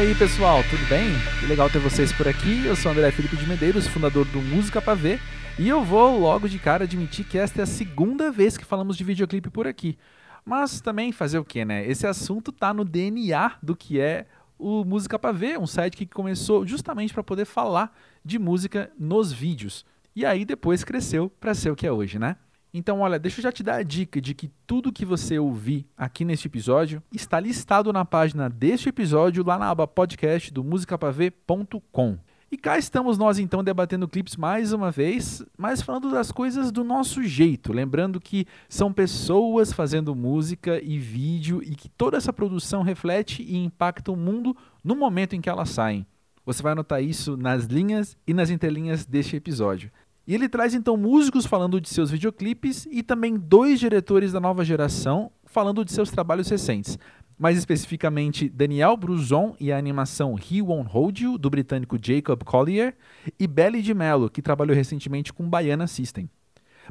aí, pessoal, tudo bem? Que legal ter vocês por aqui. Eu sou André Felipe de Medeiros, fundador do Música Pra Ver, e eu vou logo de cara admitir que esta é a segunda vez que falamos de videoclipe por aqui. Mas também fazer o que, né? Esse assunto tá no DNA do que é o Música Pra Ver, um site que começou justamente para poder falar de música nos vídeos. E aí depois cresceu para ser o que é hoje, né? Então, olha, deixa eu já te dar a dica de que tudo que você ouvir aqui neste episódio está listado na página deste episódio lá na aba podcast do musicapavê.com. E cá estamos nós então debatendo clipes mais uma vez, mas falando das coisas do nosso jeito, lembrando que são pessoas fazendo música e vídeo e que toda essa produção reflete e impacta o mundo no momento em que elas saem. Você vai notar isso nas linhas e nas entrelinhas deste episódio. E ele traz então músicos falando de seus videoclipes e também dois diretores da nova geração falando de seus trabalhos recentes mais especificamente Daniel Bruzon e a animação He Won't Hold You, do britânico Jacob Collier, e Belly de Mello, que trabalhou recentemente com Baiana System.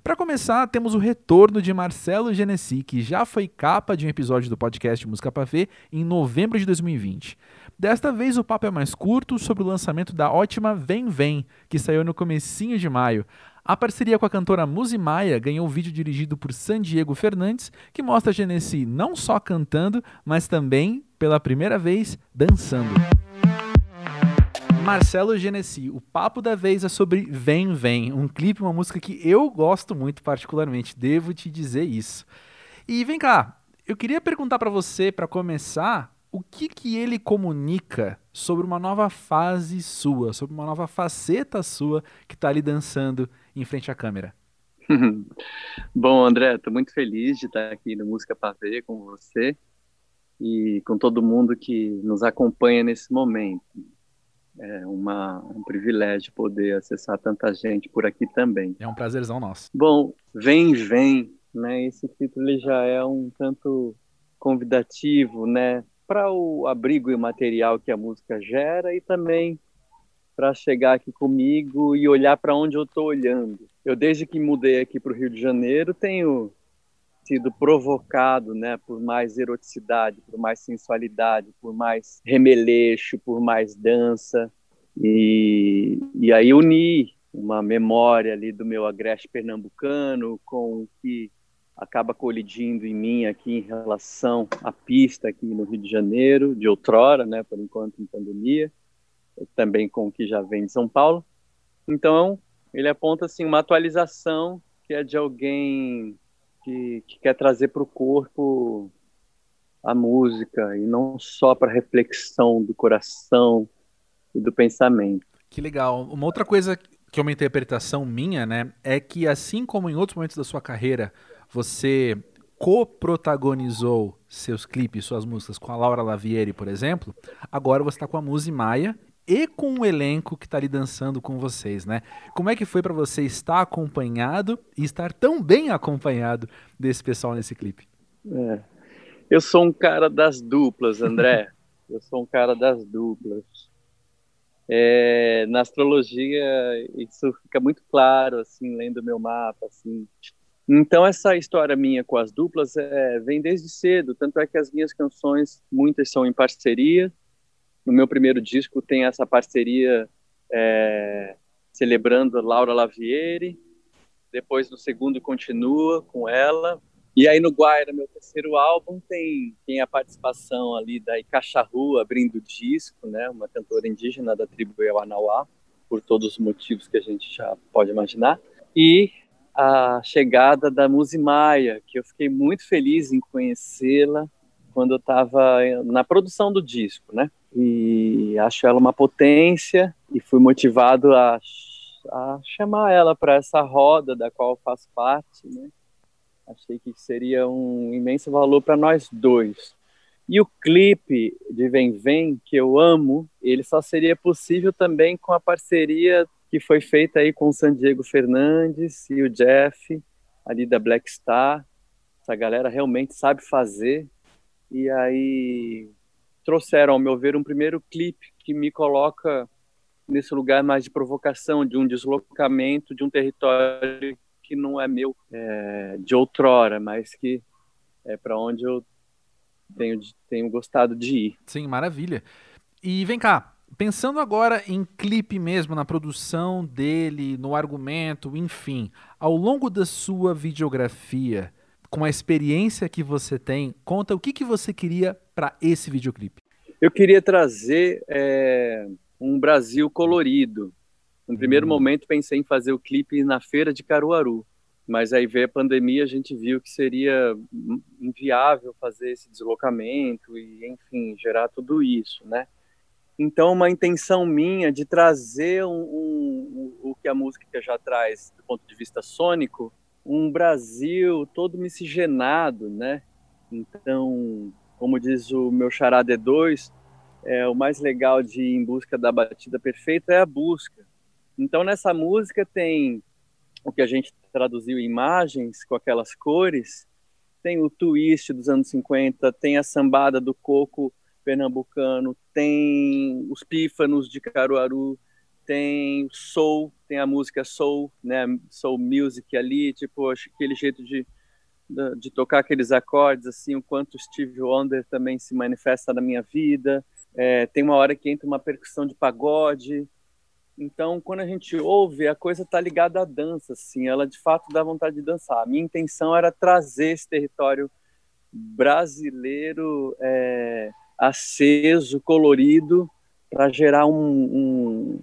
Para começar, temos o retorno de Marcelo Genesi, que já foi capa de um episódio do podcast Música Ver em novembro de 2020. Desta vez o papo é mais curto sobre o lançamento da ótima Vem Vem, que saiu no comecinho de maio, a parceria com a cantora Muzi Maia ganhou um vídeo dirigido por San Diego Fernandes, que mostra a Genesi não só cantando, mas também, pela primeira vez, dançando. Marcelo Genesi, o papo da vez é sobre Vem Vem, um clipe, uma música que eu gosto muito particularmente, devo te dizer isso. E vem cá, eu queria perguntar para você, para começar, o que que ele comunica sobre uma nova fase sua, sobre uma nova faceta sua que está ali dançando em frente à câmera? Bom, André, estou muito feliz de estar aqui no Música Pavê com você e com todo mundo que nos acompanha nesse momento. É uma, um privilégio poder acessar tanta gente por aqui também. É um prazerzão nosso. Bom, Vem, Vem, né? Esse título já é um tanto convidativo, né? Para o abrigo e material que a música gera e também para chegar aqui comigo e olhar para onde eu estou olhando. Eu, desde que mudei aqui para o Rio de Janeiro, tenho sido provocado né, por mais eroticidade, por mais sensualidade, por mais remeleixo, por mais dança. E, e aí uni uma memória ali do meu agreste pernambucano com o que acaba colidindo em mim aqui em relação à pista aqui no Rio de Janeiro, de outrora, né, por enquanto em pandemia também com o que já vem de São Paulo. Então, ele aponta assim uma atualização que é de alguém que, que quer trazer para o corpo a música e não só para reflexão do coração e do pensamento. Que legal. Uma outra coisa que é uma interpretação minha, né, é que assim como em outros momentos da sua carreira você co-protagonizou seus clipes, suas músicas com a Laura Lavieri, por exemplo, agora você está com a Muzi Maia e com o elenco que está ali dançando com vocês, né? Como é que foi para você estar acompanhado e estar tão bem acompanhado desse pessoal nesse clipe? É. Eu sou um cara das duplas, André. Eu sou um cara das duplas. É, na astrologia isso fica muito claro, assim, lendo meu mapa, assim. Então essa história minha com as duplas é, vem desde cedo, tanto é que as minhas canções muitas são em parceria no meu primeiro disco tem essa parceria é, celebrando Laura Lavieri. Depois no segundo continua com ela. E aí no Guaira, meu terceiro álbum, tem, tem a participação ali da Icacharru abrindo o disco, né? Uma cantora indígena da tribo Yawanawá, por todos os motivos que a gente já pode imaginar. E a chegada da Muzi Maia, que eu fiquei muito feliz em conhecê-la quando eu estava na produção do disco, né? e acho ela uma potência e fui motivado a, a chamar ela para essa roda da qual eu faço parte, né? Achei que seria um imenso valor para nós dois. E o clipe de Vem Vem, que eu amo, ele só seria possível também com a parceria que foi feita aí com o San Diego Fernandes e o Jeff, ali da Black Star. Essa galera realmente sabe fazer. E aí trouxeram, ao meu ver, um primeiro clipe que me coloca nesse lugar mais de provocação, de um deslocamento de um território que não é meu é, de outrora, mas que é para onde eu tenho, tenho gostado de ir. Sim, maravilha. E vem cá, pensando agora em clipe mesmo, na produção dele, no argumento, enfim, ao longo da sua videografia, com a experiência que você tem, conta o que, que você queria para esse videoclipe. Eu queria trazer é, um Brasil colorido. No primeiro hum. momento pensei em fazer o clipe na feira de Caruaru, mas aí veio a pandemia, a gente viu que seria inviável fazer esse deslocamento e, enfim, gerar tudo isso, né? Então, uma intenção minha de trazer um, um, o que a música já traz do ponto de vista sônico, um Brasil todo miscigenado, né? Então, como diz o meu xará D2, é, o mais legal de Em Busca da Batida Perfeita é a busca. Então, nessa música tem o que a gente traduziu em imagens, com aquelas cores, tem o twist dos anos 50, tem a sambada do coco pernambucano, tem os pífanos de Caruaru, tem soul, tem a música soul, né, soul music ali, tipo, aquele jeito de, de, de tocar aqueles acordes, assim, o quanto Steve Wonder também se manifesta na minha vida. É, tem uma hora que entra uma percussão de pagode. Então, quando a gente ouve, a coisa está ligada à dança, assim, ela de fato dá vontade de dançar. A minha intenção era trazer esse território brasileiro é, aceso, colorido, para gerar um, um,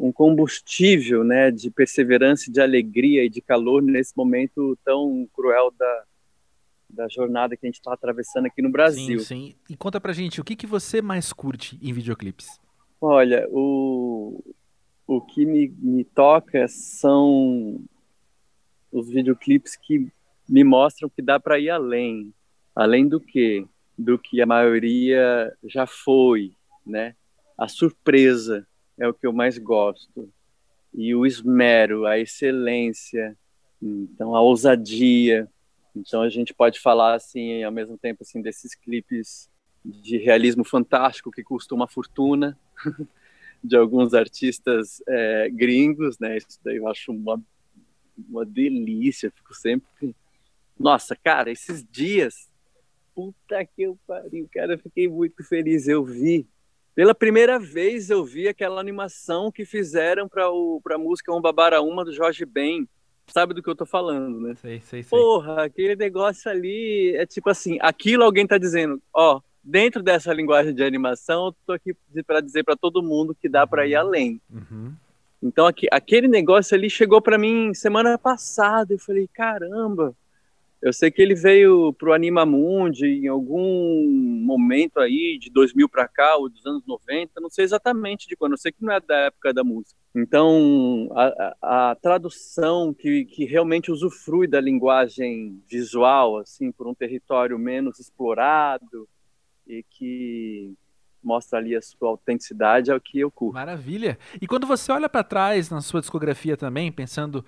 um, combustível né, de perseverança, de alegria e de calor nesse momento tão cruel da, da jornada que a gente está atravessando aqui no Brasil. Sim, sim. E conta pra gente, o que, que você mais curte em videoclipes? Olha, o, o que me, me toca são os videoclipes que me mostram que dá para ir além. Além do que? Do que a maioria já foi, né? A surpresa é o que eu mais gosto. E o esmero, a excelência, então a ousadia. Então a gente pode falar assim, ao mesmo tempo assim desses clipes de realismo fantástico que custam uma fortuna, de alguns artistas é, gringos, né? Isso daí eu acho uma uma delícia, fico sempre nossa, cara, esses dias puta que eu pariu, cara, eu fiquei muito feliz. Eu vi, pela primeira vez eu vi aquela animação que fizeram para a música Um Babara Uma do Jorge Ben. Sabe do que eu tô falando, né? Sei, sei, sei. Porra, aquele negócio ali é tipo assim, aquilo alguém tá dizendo, ó, dentro dessa linguagem de animação, eu tô aqui para dizer para todo mundo que dá para ir uhum. além. Uhum. Então aqui, aquele negócio ali chegou para mim semana passada, eu falei, caramba, eu sei que ele veio para o Animamundi em algum momento aí, de 2000 para cá, ou dos anos 90, não sei exatamente de quando, eu sei que não é da época da música. Então, a, a, a tradução que, que realmente usufrui da linguagem visual, assim, por um território menos explorado e que mostra ali a sua autenticidade é o que eu curto. Maravilha! E quando você olha para trás na sua discografia também, pensando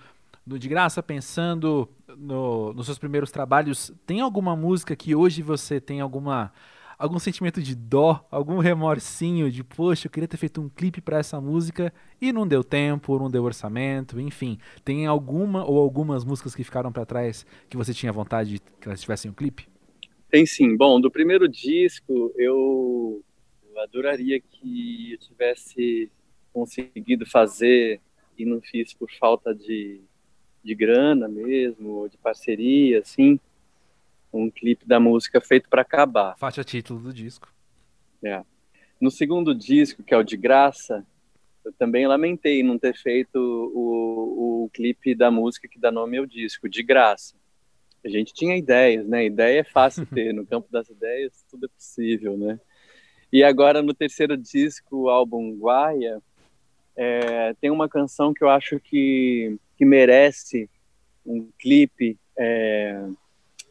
no De Graça, pensando no, nos seus primeiros trabalhos, tem alguma música que hoje você tem alguma algum sentimento de dó, algum remorsinho de, poxa, eu queria ter feito um clipe para essa música e não deu tempo, não deu orçamento, enfim. Tem alguma ou algumas músicas que ficaram para trás que você tinha vontade de que elas tivessem um clipe? Tem sim. Bom, do primeiro disco, eu, eu adoraria que eu tivesse conseguido fazer e não fiz por falta de de grana mesmo, de parceria, assim, um clipe da música feito para acabar. Faixa título do disco. É. No segundo disco, que é o de graça, eu também lamentei não ter feito o, o clipe da música que dá nome ao disco, de graça. A gente tinha ideias, né? Ideia é fácil ter, no campo das ideias tudo é possível, né? E agora no terceiro disco, o álbum Guaia, é, tem uma canção que eu acho que que merece um clipe. É,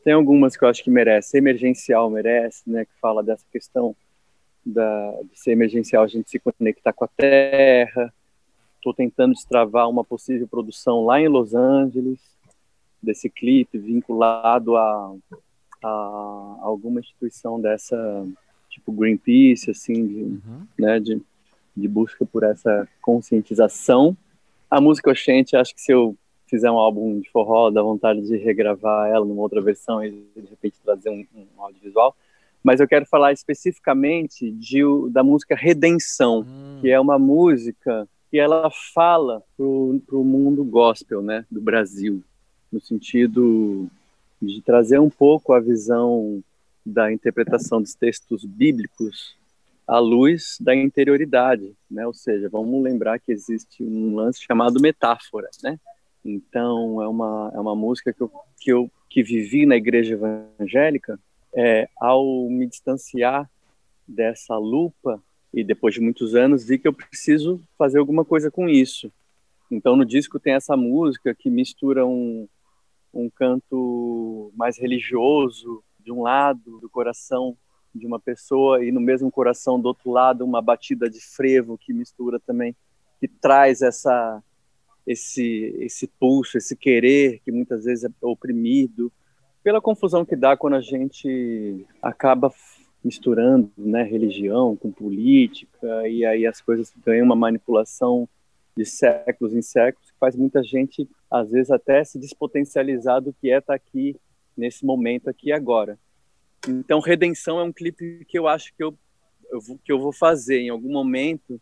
tem algumas que eu acho que merece. Emergencial merece, né? Que fala dessa questão da, de ser emergencial, a gente se conectar com a Terra. Estou tentando destravar uma possível produção lá em Los Angeles desse clipe vinculado a, a alguma instituição dessa tipo Greenpeace, assim, de, uhum. né, de, de busca por essa conscientização a música Oxente, acho que se eu fizer um álbum de forró, dá vontade de regravar ela numa outra versão e de repente trazer um, um audiovisual. mas eu quero falar especificamente de, da música Redenção, hum. que é uma música que ela fala para o mundo gospel, né, do Brasil, no sentido de trazer um pouco a visão da interpretação dos textos bíblicos à luz da interioridade, né? Ou seja, vamos lembrar que existe um lance chamado metáfora, né? Então é uma é uma música que eu que eu que vivi na igreja evangélica é, ao me distanciar dessa lupa e depois de muitos anos vi que eu preciso fazer alguma coisa com isso. Então no disco tem essa música que mistura um, um canto mais religioso de um lado do coração de uma pessoa e no mesmo coração do outro lado uma batida de frevo que mistura também que traz essa esse esse pulso, esse querer que muitas vezes é oprimido pela confusão que dá quando a gente acaba misturando, né, religião com política e aí as coisas ganham uma manipulação de séculos em séculos que faz muita gente às vezes até se despotencializar do que é estar tá aqui nesse momento aqui agora. Então Redenção é um clipe que eu acho que eu, eu que eu vou fazer em algum momento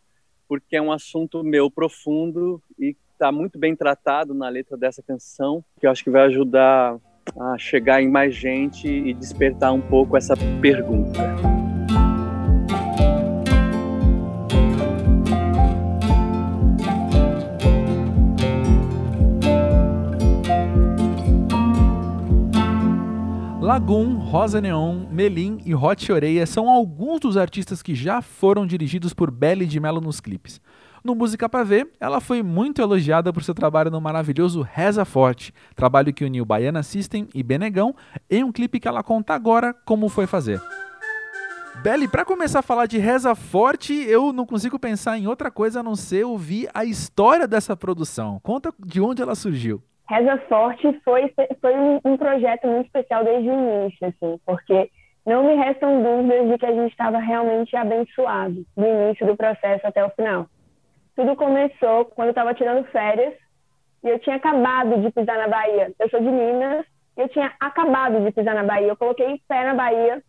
porque é um assunto meu profundo e está muito bem tratado na letra dessa canção, que eu acho que vai ajudar a chegar em mais gente e despertar um pouco essa pergunta. Lagoon, Rosa Neon, Melim e Hot Oreia são alguns dos artistas que já foram dirigidos por Belly de Mello nos clipes. No Música Pra Ver, ela foi muito elogiada por seu trabalho no maravilhoso Reza Forte, trabalho que uniu Baiana System e Benegão, em um clipe que ela conta agora como foi fazer. Belly, para começar a falar de Reza Forte, eu não consigo pensar em outra coisa a não ser ouvir a história dessa produção. Conta de onde ela surgiu. Reza Forte foi, foi um projeto muito especial desde o início, assim, porque não me restam dúvidas de que a gente estava realmente abençoado do início do processo até o final. Tudo começou quando eu estava tirando férias e eu tinha acabado de pisar na Bahia. Eu sou de Minas e eu tinha acabado de pisar na Bahia. Eu coloquei pé na Bahia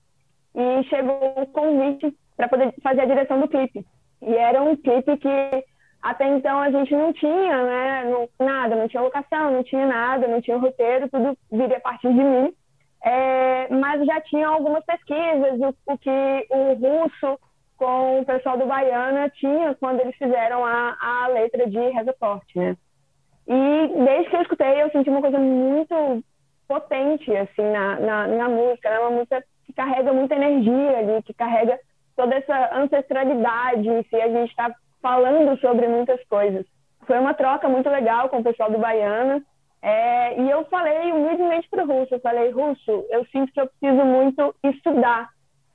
e chegou o convite para poder fazer a direção do clipe. E era um clipe que até então a gente não tinha, né? Não, nada, não tinha locação, não tinha nada, não tinha roteiro, tudo viria a partir de mim. É, mas já tinha algumas pesquisas, o, o que o russo com o pessoal do Baiana tinha quando eles fizeram a, a letra de Reza Forte, né? E desde que eu escutei, eu senti uma coisa muito potente, assim, na, na, na música. É uma música que carrega muita energia ali, que carrega toda essa ancestralidade, se a gente está falando sobre muitas coisas. Foi uma troca muito legal com o pessoal do Baiana. É, e eu falei humildemente para o Russo, eu falei, Russo, eu sinto que eu preciso muito estudar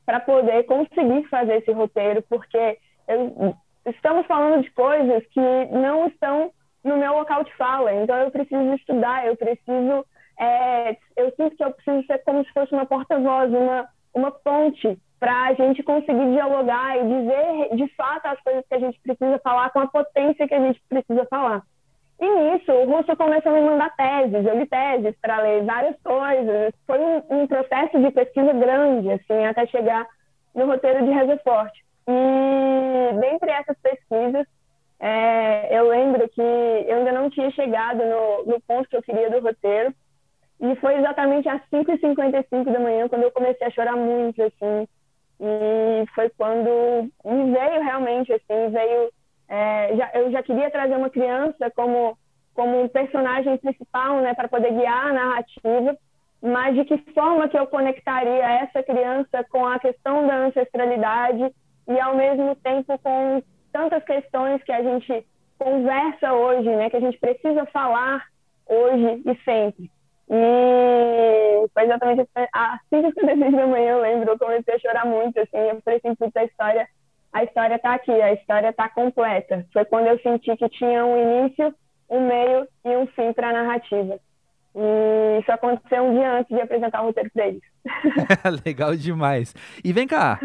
para poder conseguir fazer esse roteiro, porque eu, estamos falando de coisas que não estão no meu local de fala, então eu preciso estudar, eu preciso, é, eu sinto que eu preciso ser como se fosse uma porta-voz, uma, uma ponte para a gente conseguir dialogar e dizer de fato as coisas que a gente precisa falar com a potência que a gente precisa falar. E nisso, o Russo começou a me mandar teses, eu li teses para ler várias coisas. Foi um, um, processo de pesquisa grande, assim, até chegar no roteiro de Reza Forte. E dentre essas pesquisas, é, eu lembro que eu ainda não tinha chegado no, no ponto que eu queria do roteiro. E foi exatamente às 5h55 da manhã quando eu comecei a chorar muito, assim. E foi quando me veio realmente, assim, veio é, já, eu já queria trazer uma criança como, como um personagem principal, né, para poder guiar a narrativa, mas de que forma que eu conectaria essa criança com a questão da ancestralidade e, ao mesmo tempo, com tantas questões que a gente conversa hoje, né, que a gente precisa falar hoje e sempre. E foi exatamente às 5 da manhã, eu lembro, eu comecei a chorar muito, assim, eu falei assim, puta, a história a história está aqui, a história está completa. Foi quando eu senti que tinha um início, um meio e um fim para a narrativa. E isso aconteceu um dia antes de apresentar o roteiro para eles. Legal demais. E vem cá,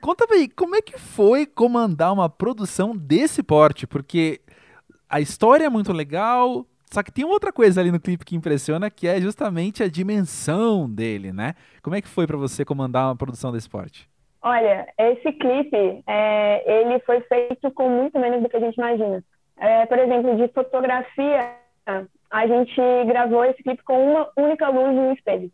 conta aí, como é que foi comandar uma produção desse porte? Porque a história é muito legal, Só que tem outra coisa ali no clipe que impressiona, que é justamente a dimensão dele, né? Como é que foi para você comandar uma produção desse esporte? Olha, esse clipe, é, ele foi feito com muito menos do que a gente imagina. É, por exemplo, de fotografia, a gente gravou esse clipe com uma única luz no espelho.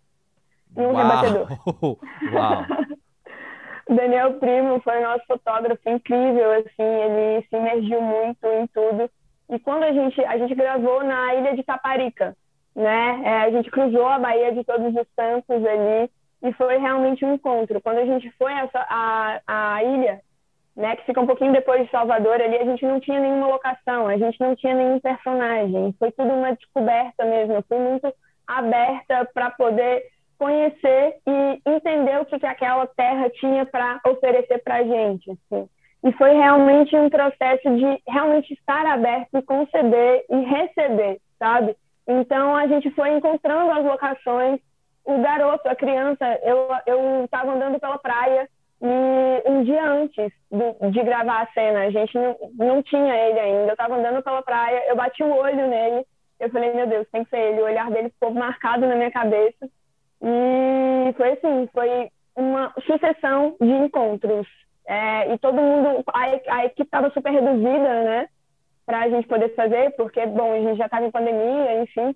E um Uau. rebatedor. Uau! Daniel Primo foi o nosso fotógrafo incrível, assim, ele se imergiu muito em tudo. E quando a gente, a gente gravou na ilha de Taparica, né? É, a gente cruzou a Baía de Todos os Santos ali e foi realmente um encontro. Quando a gente foi a, a, a ilha, né, que fica um pouquinho depois de Salvador ali, a gente não tinha nenhuma locação, a gente não tinha nenhum personagem. Foi tudo uma descoberta mesmo. Eu fui muito aberta para poder conhecer e entender o que, que aquela terra tinha para oferecer para a gente. Assim. E foi realmente um processo de realmente estar aberto e conceder e receber, sabe? Então a gente foi encontrando as locações. O garoto, a criança, eu estava andando pela praia e um dia antes do, de gravar a cena, a gente não, não tinha ele ainda. Eu estava andando pela praia, eu bati o olho nele. Eu falei, meu Deus, tem que ser ele. O olhar dele ficou marcado na minha cabeça. E foi assim, foi uma sucessão de encontros. É, e todo mundo, a, a equipe estava super reduzida, né? Para a gente poder fazer, porque, bom, a gente já estava em pandemia, enfim.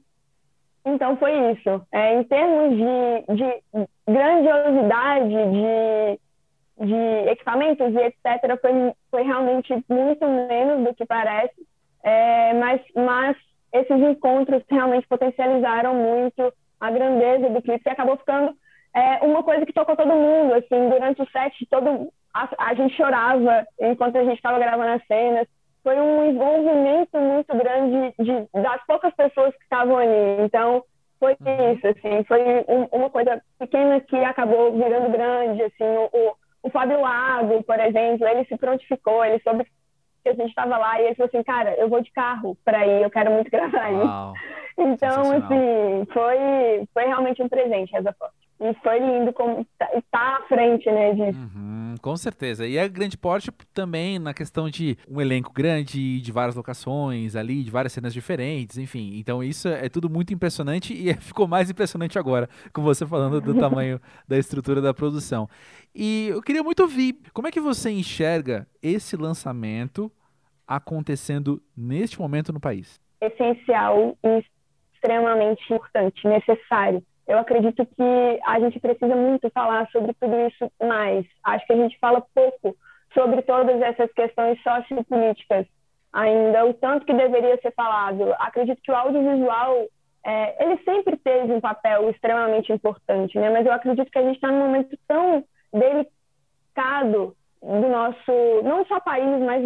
Então foi isso. É, em termos de, de grandiosidade, de, de equipamentos e etc., foi, foi realmente muito menos do que parece. É, mas, mas esses encontros realmente potencializaram muito a grandeza do clipe, e acabou ficando é, uma coisa que tocou todo mundo, assim, durante o set, todo, a, a gente chorava enquanto a gente estava gravando as cenas, foi um envolvimento muito grande de, das poucas pessoas que estavam ali, então foi uhum. isso, assim, foi um, uma coisa pequena que acabou virando grande, assim, o, o, o Fábio Lago, por exemplo, ele se prontificou, ele soube que a gente estava lá e ele falou assim, cara, eu vou de carro para ir, eu quero muito gravar aí. Então, assim, foi, foi realmente um presente, Reza Forte. E foi lindo como estar tá à frente, né, disso. Uhum, com certeza. E a grande porte também na questão de um elenco grande, de várias locações ali, de várias cenas diferentes, enfim. Então isso é tudo muito impressionante e ficou mais impressionante agora, com você falando do tamanho da estrutura da produção. E eu queria muito ouvir, como é que você enxerga esse lançamento acontecendo neste momento no país? Essencial e extremamente importante, necessário. Eu acredito que a gente precisa muito falar sobre tudo isso mais. Acho que a gente fala pouco sobre todas essas questões sociopolíticas ainda, o tanto que deveria ser falado. Acredito que o audiovisual, é, ele sempre teve um papel extremamente importante, né? mas eu acredito que a gente está num momento tão delicado do nosso, não só país, mas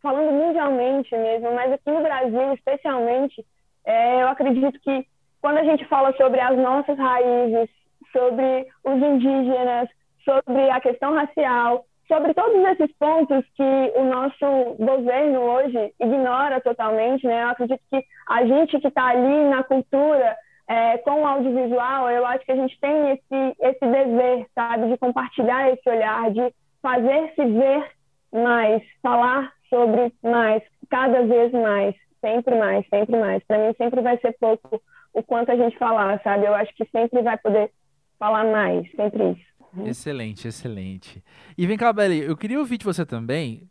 falando mundialmente mesmo, mas aqui no Brasil especialmente, é, eu acredito que quando a gente fala sobre as nossas raízes, sobre os indígenas, sobre a questão racial, sobre todos esses pontos que o nosso governo hoje ignora totalmente, né? Eu acredito que a gente que está ali na cultura, é, com o audiovisual, eu acho que a gente tem esse, esse dever, sabe, de compartilhar esse olhar, de fazer se ver mais, falar sobre mais, cada vez mais sempre mais, sempre mais. Para mim sempre vai ser pouco o quanto a gente falar, sabe? Eu acho que sempre vai poder falar mais, sempre isso. Uhum. Excelente, excelente. E vem cá, Beli, eu queria ouvir de você também,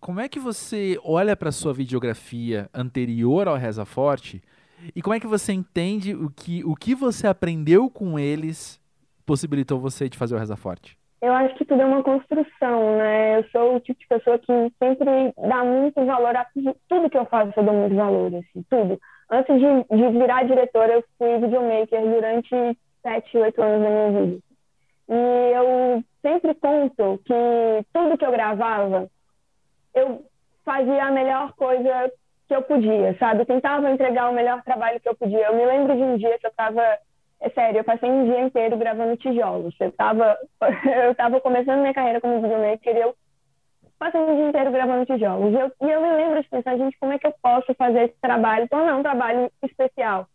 como é que você olha para sua videografia anterior ao Reza Forte e como é que você entende o que, o que você aprendeu com eles possibilitou você de fazer o Reza Forte? Eu acho que tudo é uma construção, né? Eu sou o tipo de pessoa que sempre dá muito valor a tudo que eu faço, eu dou muito valor, assim, tudo. Antes de, de virar diretora, eu fui videomaker durante sete, oito anos da minha vida. E eu sempre conto que tudo que eu gravava, eu fazia a melhor coisa que eu podia, sabe? Eu tentava entregar o melhor trabalho que eu podia. Eu me lembro de um dia que eu estava é sério, eu passei um dia inteiro gravando tijolos. Eu estava eu tava começando minha carreira como videomaker e eu passei um dia inteiro gravando tijolos. E eu, e eu me lembro de pensar, gente, como é que eu posso fazer esse trabalho, tornar um trabalho especial?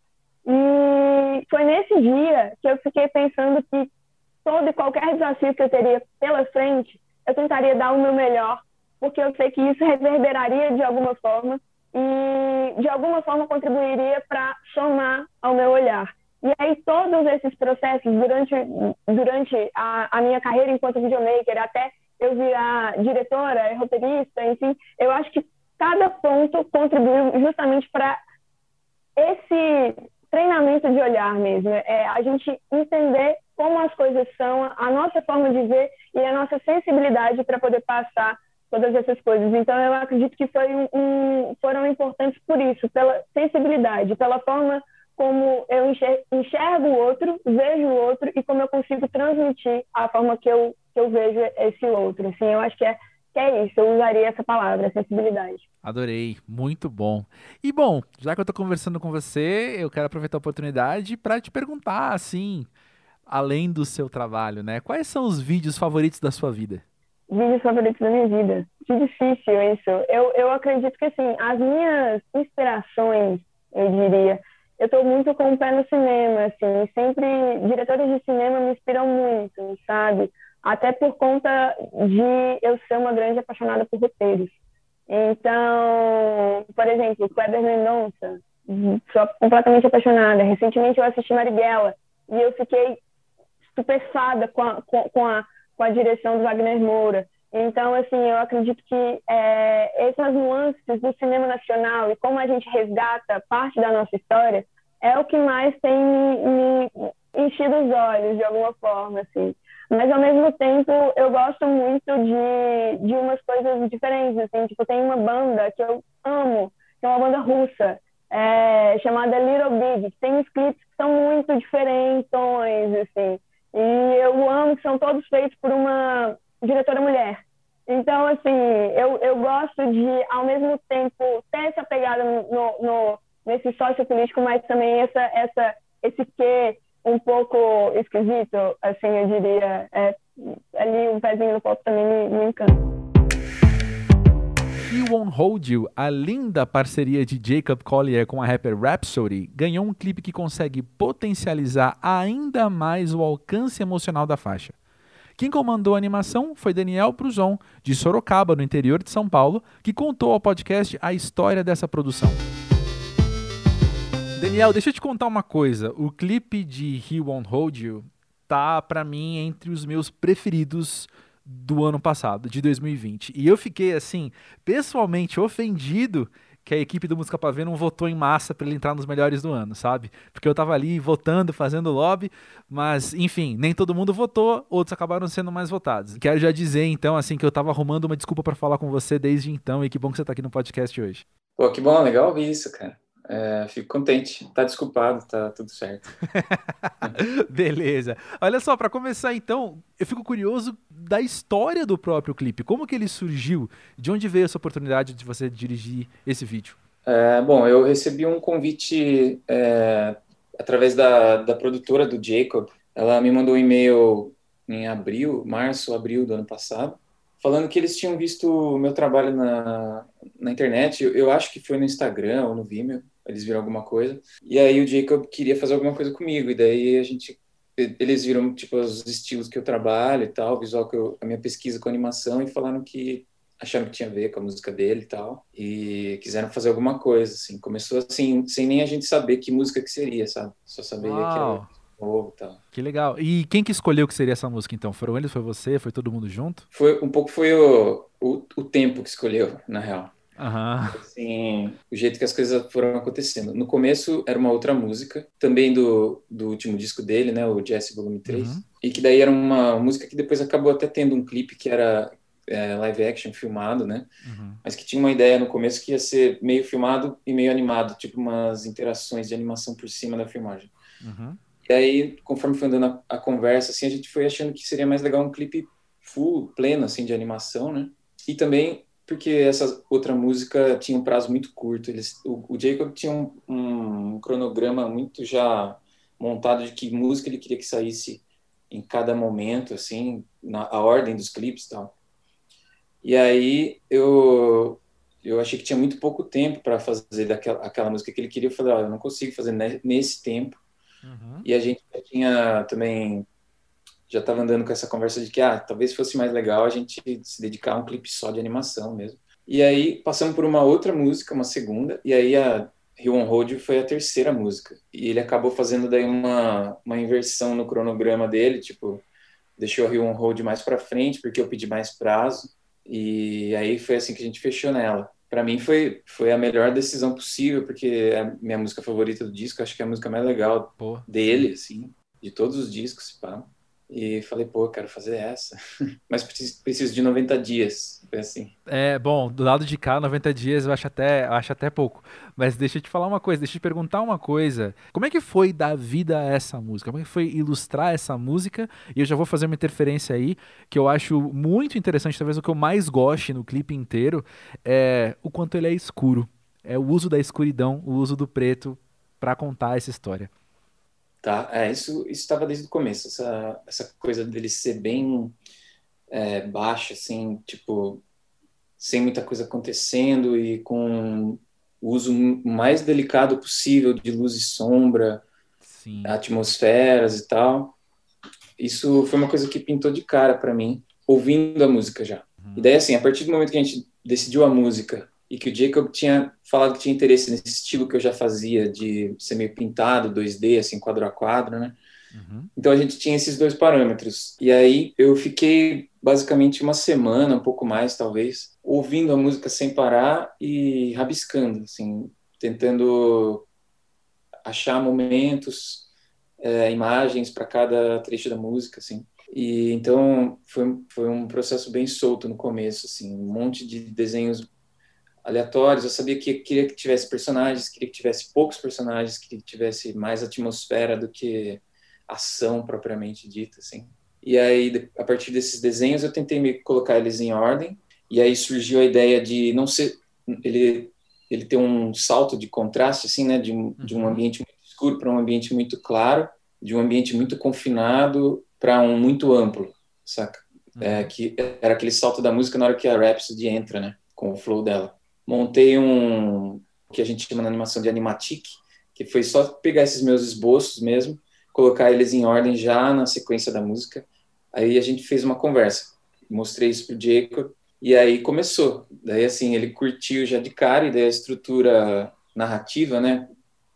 E foi nesse dia que eu fiquei pensando que todo e qualquer desafio que eu teria pela frente, eu tentaria dar o meu melhor, porque eu sei que isso reverberaria de alguma forma. E de alguma forma contribuiria para somar ao meu olhar. E aí todos esses processos durante durante a, a minha carreira enquanto videomaker, até eu virar diretora, roteirista, enfim, eu acho que cada ponto contribuiu justamente para esse treinamento de olhar mesmo, é a gente entender como as coisas são, a nossa forma de ver e a nossa sensibilidade para poder passar todas essas coisas. Então, eu acredito que foi um, um, foram importantes por isso, pela sensibilidade, pela forma como eu enxergo o outro, vejo o outro e como eu consigo transmitir a forma que eu, que eu vejo esse outro. Assim, eu acho que é, que é isso, eu usaria essa palavra, sensibilidade. Adorei, muito bom. E bom, já que eu estou conversando com você, eu quero aproveitar a oportunidade para te perguntar, assim, além do seu trabalho, né? Quais são os vídeos favoritos da sua vida? Vídeos favoritos da minha vida. Que difícil isso. Eu, eu acredito que, assim, as minhas inspirações, eu diria, eu estou muito com o pé no cinema, assim, sempre diretores de cinema me inspiram muito, sabe? Até por conta de eu ser uma grande apaixonada por roteiros. Então, por exemplo, Kleber Mendonça, sou completamente apaixonada. Recentemente eu assisti Marighella e eu fiquei estupefada com a, com, com, a, com a direção do Wagner Moura. Então, assim, eu acredito que é, essas nuances do cinema nacional e como a gente resgata parte da nossa história é o que mais tem me, me enchido os olhos, de alguma forma, assim. Mas, ao mesmo tempo, eu gosto muito de, de umas coisas diferentes, assim. Tipo, tem uma banda que eu amo, que é uma banda russa, é, chamada Little Big, que tem uns clipes que são muito diferentes, assim. E eu amo que são todos feitos por uma diretora mulher. Então, assim, eu, eu gosto de, ao mesmo tempo, ter essa pegada no, no, nesse sociopolítico, mas também essa, essa, esse quê um pouco esquisito, assim, eu diria. É, ali, um pezinho no pop também me, me encanta. He Won't Hold You, a linda parceria de Jacob Collier com a rapper Rhapsody, ganhou um clipe que consegue potencializar ainda mais o alcance emocional da faixa. Quem comandou a animação foi Daniel Pruzon, de Sorocaba, no interior de São Paulo, que contou ao podcast a história dessa produção. Daniel, deixa eu te contar uma coisa. O clipe de He Won't Hold You tá, para mim, entre os meus preferidos do ano passado, de 2020. E eu fiquei, assim, pessoalmente ofendido que a equipe do Música Pavê não votou em massa para ele entrar nos melhores do ano, sabe? Porque eu tava ali votando, fazendo lobby, mas enfim, nem todo mundo votou, outros acabaram sendo mais votados. Quero já dizer então assim que eu tava arrumando uma desculpa para falar com você desde então e que bom que você tá aqui no podcast hoje. Pô, que bom, legal ouvir isso, cara. É, fico contente. Tá desculpado, tá tudo certo. Beleza. Olha só, para começar então, eu fico curioso da história do próprio clipe. Como que ele surgiu? De onde veio essa oportunidade de você dirigir esse vídeo? É, bom, eu recebi um convite é, através da, da produtora do Jacob. Ela me mandou um e-mail em abril, março, abril do ano passado, falando que eles tinham visto o meu trabalho na, na internet. Eu, eu acho que foi no Instagram ou no Vimeo eles viram alguma coisa. E aí o Jacob queria fazer alguma coisa comigo, e daí a gente eles viram tipo os estilos que eu trabalho e tal, o visual que eu, a minha pesquisa com animação e falaram que acharam que tinha a ver com a música dele e tal, e quiseram fazer alguma coisa assim. Começou assim, sem nem a gente saber que música que seria, sabe? Só saber Uau. que era novo e tal. Que legal. E quem que escolheu que seria essa música então? Foram eles, foi você, foi todo mundo junto? Foi um pouco foi o, o, o tempo que escolheu, na real. Uhum. Assim, o jeito que as coisas foram acontecendo. No começo era uma outra música, também do, do último disco dele, né, o Jesse Volume 3, uhum. e que daí era uma música que depois acabou até tendo um clipe que era é, live action filmado, né, uhum. mas que tinha uma ideia no começo que ia ser meio filmado e meio animado, tipo umas interações de animação por cima da filmagem. Uhum. E aí, conforme foi andando a, a conversa, assim, a gente foi achando que seria mais legal um clipe full, pleno, assim, de animação, né, e também porque essa outra música tinha um prazo muito curto. Eles, o, o Jacob tinha um, um, cronograma muito já montado de que música ele queria que saísse em cada momento, assim, na a ordem dos clipes e tal. E aí eu eu achei que tinha muito pouco tempo para fazer daquela aquela música que ele queria. Eu falei, oh, eu não consigo fazer nesse tempo. Uhum. E a gente já tinha também já estava andando com essa conversa de que, ah, talvez fosse mais legal a gente se dedicar a um clipe só de animação mesmo. E aí passamos por uma outra música, uma segunda, e aí a Rio on Road foi a terceira música. E ele acabou fazendo daí uma, uma inversão no cronograma dele, tipo, deixou a Rio on Road mais para frente, porque eu pedi mais prazo. E aí foi assim que a gente fechou nela. Para mim foi, foi a melhor decisão possível, porque é a minha música favorita do disco, acho que é a música mais legal Pô. dele, assim, de todos os discos, pá. E falei, pô, quero fazer essa. Mas preciso, preciso de 90 dias. Foi assim. É, bom, do lado de cá, 90 dias eu acho até, eu acho até pouco. Mas deixa eu te falar uma coisa, deixa eu te perguntar uma coisa. Como é que foi dar vida a essa música? Como é que foi ilustrar essa música? E eu já vou fazer uma interferência aí, que eu acho muito interessante, talvez o que eu mais goste no clipe inteiro, é o quanto ele é escuro. É o uso da escuridão, o uso do preto para contar essa história. Tá, é, isso estava desde o começo, essa, essa coisa dele ser bem é, baixo, assim, tipo, sem muita coisa acontecendo e com o uso mais delicado possível de luz e sombra, Sim. atmosferas e tal. Isso foi uma coisa que pintou de cara para mim, ouvindo a música já. Uhum. E daí, assim, a partir do momento que a gente decidiu a música e que o Jacob tinha falado que tinha interesse nesse estilo que eu já fazia, de ser meio pintado, 2D, assim, quadro a quadro, né? Uhum. Então a gente tinha esses dois parâmetros. E aí eu fiquei basicamente uma semana, um pouco mais talvez, ouvindo a música sem parar e rabiscando, assim, tentando achar momentos, é, imagens para cada trecho da música, assim. E então foi, foi um processo bem solto no começo, assim, um monte de desenhos aleatórios. Eu sabia que queria que tivesse personagens, queria que tivesse poucos personagens, queria que tivesse mais atmosfera do que ação propriamente dita, assim. E aí, a partir desses desenhos, eu tentei me colocar eles em ordem. E aí surgiu a ideia de não ser ele ele ter um salto de contraste, assim, né, de um, de um uhum. ambiente muito escuro para um ambiente muito claro, de um ambiente muito confinado para um muito amplo, saca? É, uhum. que era aquele salto da música na hora que a Rhapsody entra, né, com o flow dela montei um que a gente chama na animação de animatic, que foi só pegar esses meus esboços mesmo, colocar eles em ordem já na sequência da música. Aí a gente fez uma conversa, mostrei isso pro Jacob e aí começou. Daí assim ele curtiu já de cara e daí a estrutura narrativa, né,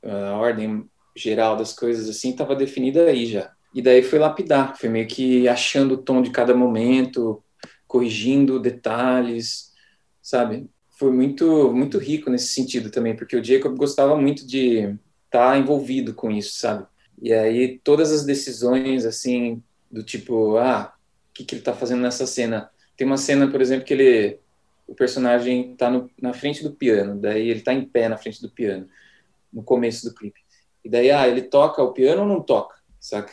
a ordem geral das coisas assim estava definida aí já. E daí foi lapidar, foi meio que achando o tom de cada momento, corrigindo detalhes, sabe? Foi muito muito rico nesse sentido também, porque o Jacob gostava muito de estar tá envolvido com isso, sabe? E aí todas as decisões assim do tipo, ah, o que, que ele está fazendo nessa cena? Tem uma cena, por exemplo, que ele o personagem está na frente do piano, daí ele está em pé na frente do piano no começo do clipe. E daí, ah, ele toca o piano ou não toca, saca?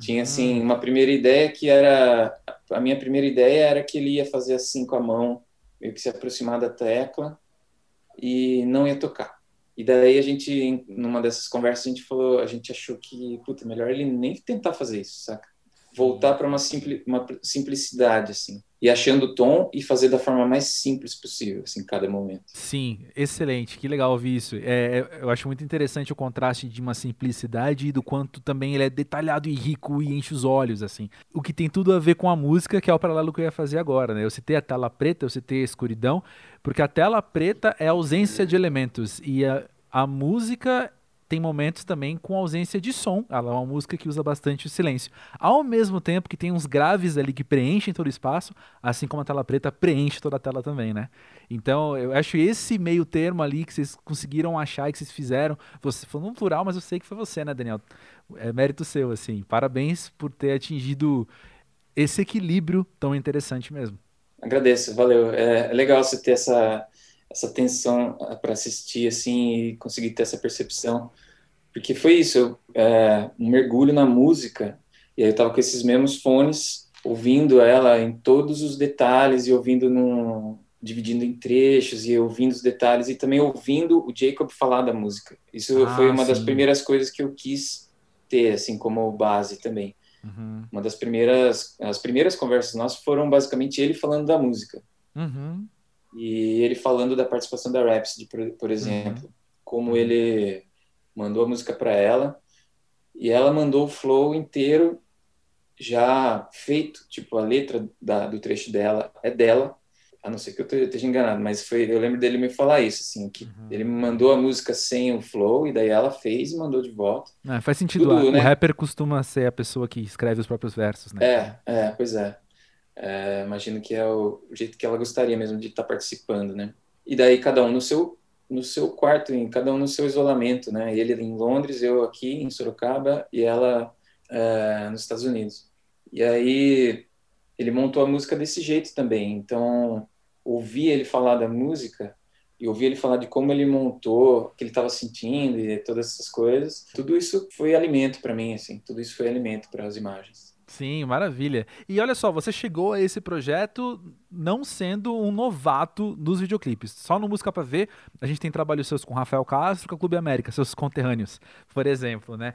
Tinha assim uhum. uma primeira ideia que era a minha primeira ideia era que ele ia fazer assim com a mão meio que se aproximar da tecla e não ia tocar. E daí a gente, numa dessas conversas, a gente falou, a gente achou que, puta, melhor ele nem tentar fazer isso, saca? Voltar para uma, simpli, uma simplicidade, assim e achando o tom e fazer da forma mais simples possível, assim, cada momento. Sim, excelente, que legal ouvir isso. É, é, eu acho muito interessante o contraste de uma simplicidade e do quanto também ele é detalhado e rico e enche os olhos, assim. O que tem tudo a ver com a música, que é o paralelo que eu ia fazer agora, né? Eu citei a tela preta, eu citei a escuridão, porque a tela preta é a ausência de elementos e a, a música tem momentos também com ausência de som. Ela é uma música que usa bastante o silêncio. Ao mesmo tempo que tem uns graves ali que preenchem todo o espaço, assim como a tela preta preenche toda a tela também, né? Então, eu acho esse meio termo ali que vocês conseguiram achar que vocês fizeram. Você falou no plural, mas eu sei que foi você, né, Daniel? É mérito seu, assim. Parabéns por ter atingido esse equilíbrio tão interessante mesmo. Agradeço, valeu. É legal você ter essa essa atenção ah, para assistir assim e conseguir ter essa percepção. Porque foi isso eu, é, um mergulho na música e aí eu tava com esses mesmos fones ouvindo ela em todos os detalhes e ouvindo num, dividindo em trechos e ouvindo os detalhes e também ouvindo o Jacob falar da música. Isso ah, foi uma sim. das primeiras coisas que eu quis ter assim como base também. Uhum. uma das primeiras as primeiras conversas nossas foram basicamente ele falando da música. Uhum e ele falando da participação da Rhapsody, por, por exemplo, uhum. como ele mandou a música para ela e ela mandou o flow inteiro já feito, tipo a letra da, do trecho dela é dela a não ser que eu esteja enganado, mas foi, eu lembro dele me falar isso, assim, que uhum. ele mandou a música sem o flow, e daí ela fez e mandou de volta. É, faz sentido, Tudo, né? o rapper costuma ser a pessoa que escreve os próprios versos, né? É, é, pois é. É imagino que é o, jeito que ela gostaria mesmo de estar tá participando, né? E daí cada um no seu no seu quarto, em cada um no seu isolamento, né? Ele em Londres, eu aqui em Sorocaba e ela é, nos Estados Unidos. E aí ele montou a música desse jeito também. Então, ouvir ele falar da música e ouvir ele falar de como ele montou, o que ele estava sentindo e todas essas coisas, tudo isso foi alimento para mim, assim, tudo isso foi alimento para as imagens. Sim, maravilha. E olha só, você chegou a esse projeto não sendo um novato nos videoclipes. Só no Música para Ver, a gente tem trabalhos seus com Rafael Castro, com a Clube América, seus conterrâneos, por exemplo, né?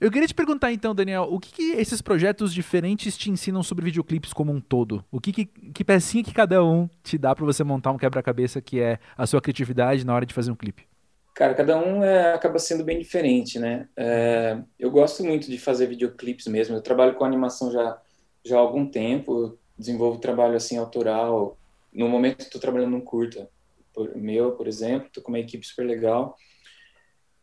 Eu queria te perguntar então, Daniel, o que, que, esses projetos diferentes te ensinam sobre videoclipes como um todo? O que, que, que pecinha que cada um te dá para você montar um quebra-cabeça que é a sua criatividade na hora de fazer um clipe? Cara, cada um é, acaba sendo bem diferente, né? É, eu gosto muito de fazer videoclipes mesmo. Eu trabalho com animação já, já há algum tempo, desenvolvo trabalho assim autoral. No momento estou trabalhando num curta por, meu, por exemplo, estou com uma equipe super legal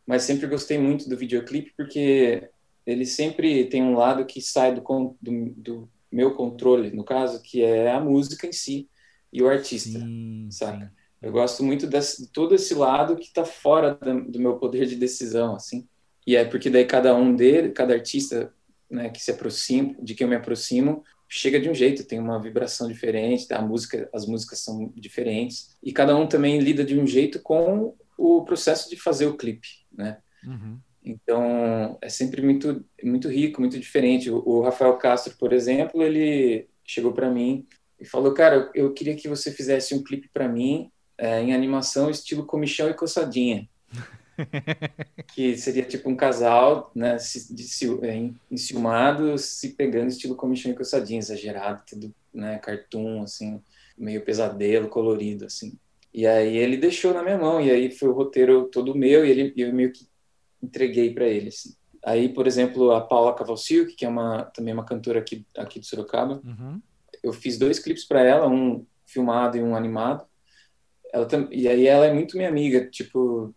mas sempre gostei muito do videoclipe porque ele sempre tem um lado que sai do, do, do meu controle, no caso, que é a música em si e o artista, sim, saca? Sim. Eu gosto muito desse, de todo esse lado que está fora do, do, meu poder de decisão, assim. E é porque daí cada um dele, cada artista, né, que se aproxima, de quem eu me aproximo, chega de um jeito, tem uma vibração diferente, a música, as músicas são diferentes e cada um também lida de um jeito com o processo de fazer o clipe, né? Uhum. Então, é sempre muito, muito rico, muito diferente. O, o Rafael Castro, por exemplo, ele chegou para mim e falou: Cara, eu queria que você fizesse um clipe para mim é, em animação estilo comichão e coçadinha. que seria tipo um casal, né, de, é, enciumado, se pegando estilo comichão e coçadinha, exagerado, tudo, né, cartoon, assim, meio pesadelo, colorido, assim. E aí ele deixou na minha mão, e aí foi o roteiro todo meu, e ele, eu meio que entreguei para ele. Assim. Aí, por exemplo, a Paula Cavalcic, que é uma, também uma cantora aqui, aqui de Sorocaba, uhum. eu fiz dois clipes para ela, um filmado e um animado. Ela e aí ela é muito minha amiga, tipo,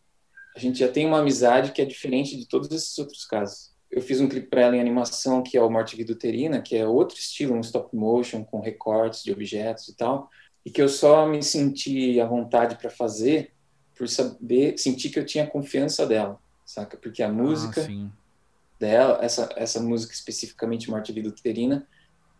a gente já tem uma amizade que é diferente de todos esses outros casos. Eu fiz um clipe para ela em animação, que é o Morte Viduterina, que é outro estilo, um stop motion, com recortes de objetos e tal e que eu só me senti à vontade para fazer por saber, sentir que eu tinha confiança dela, saca? Porque a música ah, dela, essa, essa música especificamente Morte Vida Uterina,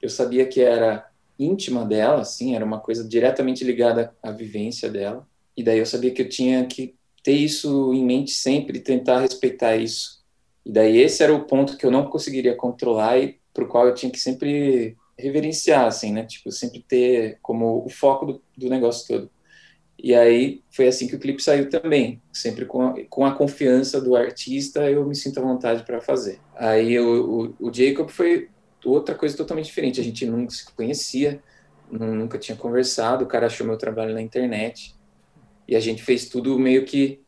eu sabia que era íntima dela, assim, era uma coisa diretamente ligada à vivência dela, e daí eu sabia que eu tinha que ter isso em mente sempre, tentar respeitar isso. E daí esse era o ponto que eu não conseguiria controlar e para o qual eu tinha que sempre reverenciar, assim, né? Tipo, sempre ter como o foco do, do negócio todo. E aí foi assim que o clipe saiu também, sempre com a, com a confiança do artista, eu me sinto à vontade para fazer. Aí o, o, o, Jacob foi outra coisa totalmente diferente, a gente nunca se conhecia, nunca tinha conversado, o cara achou meu trabalho na internet, e a gente fez tudo meio que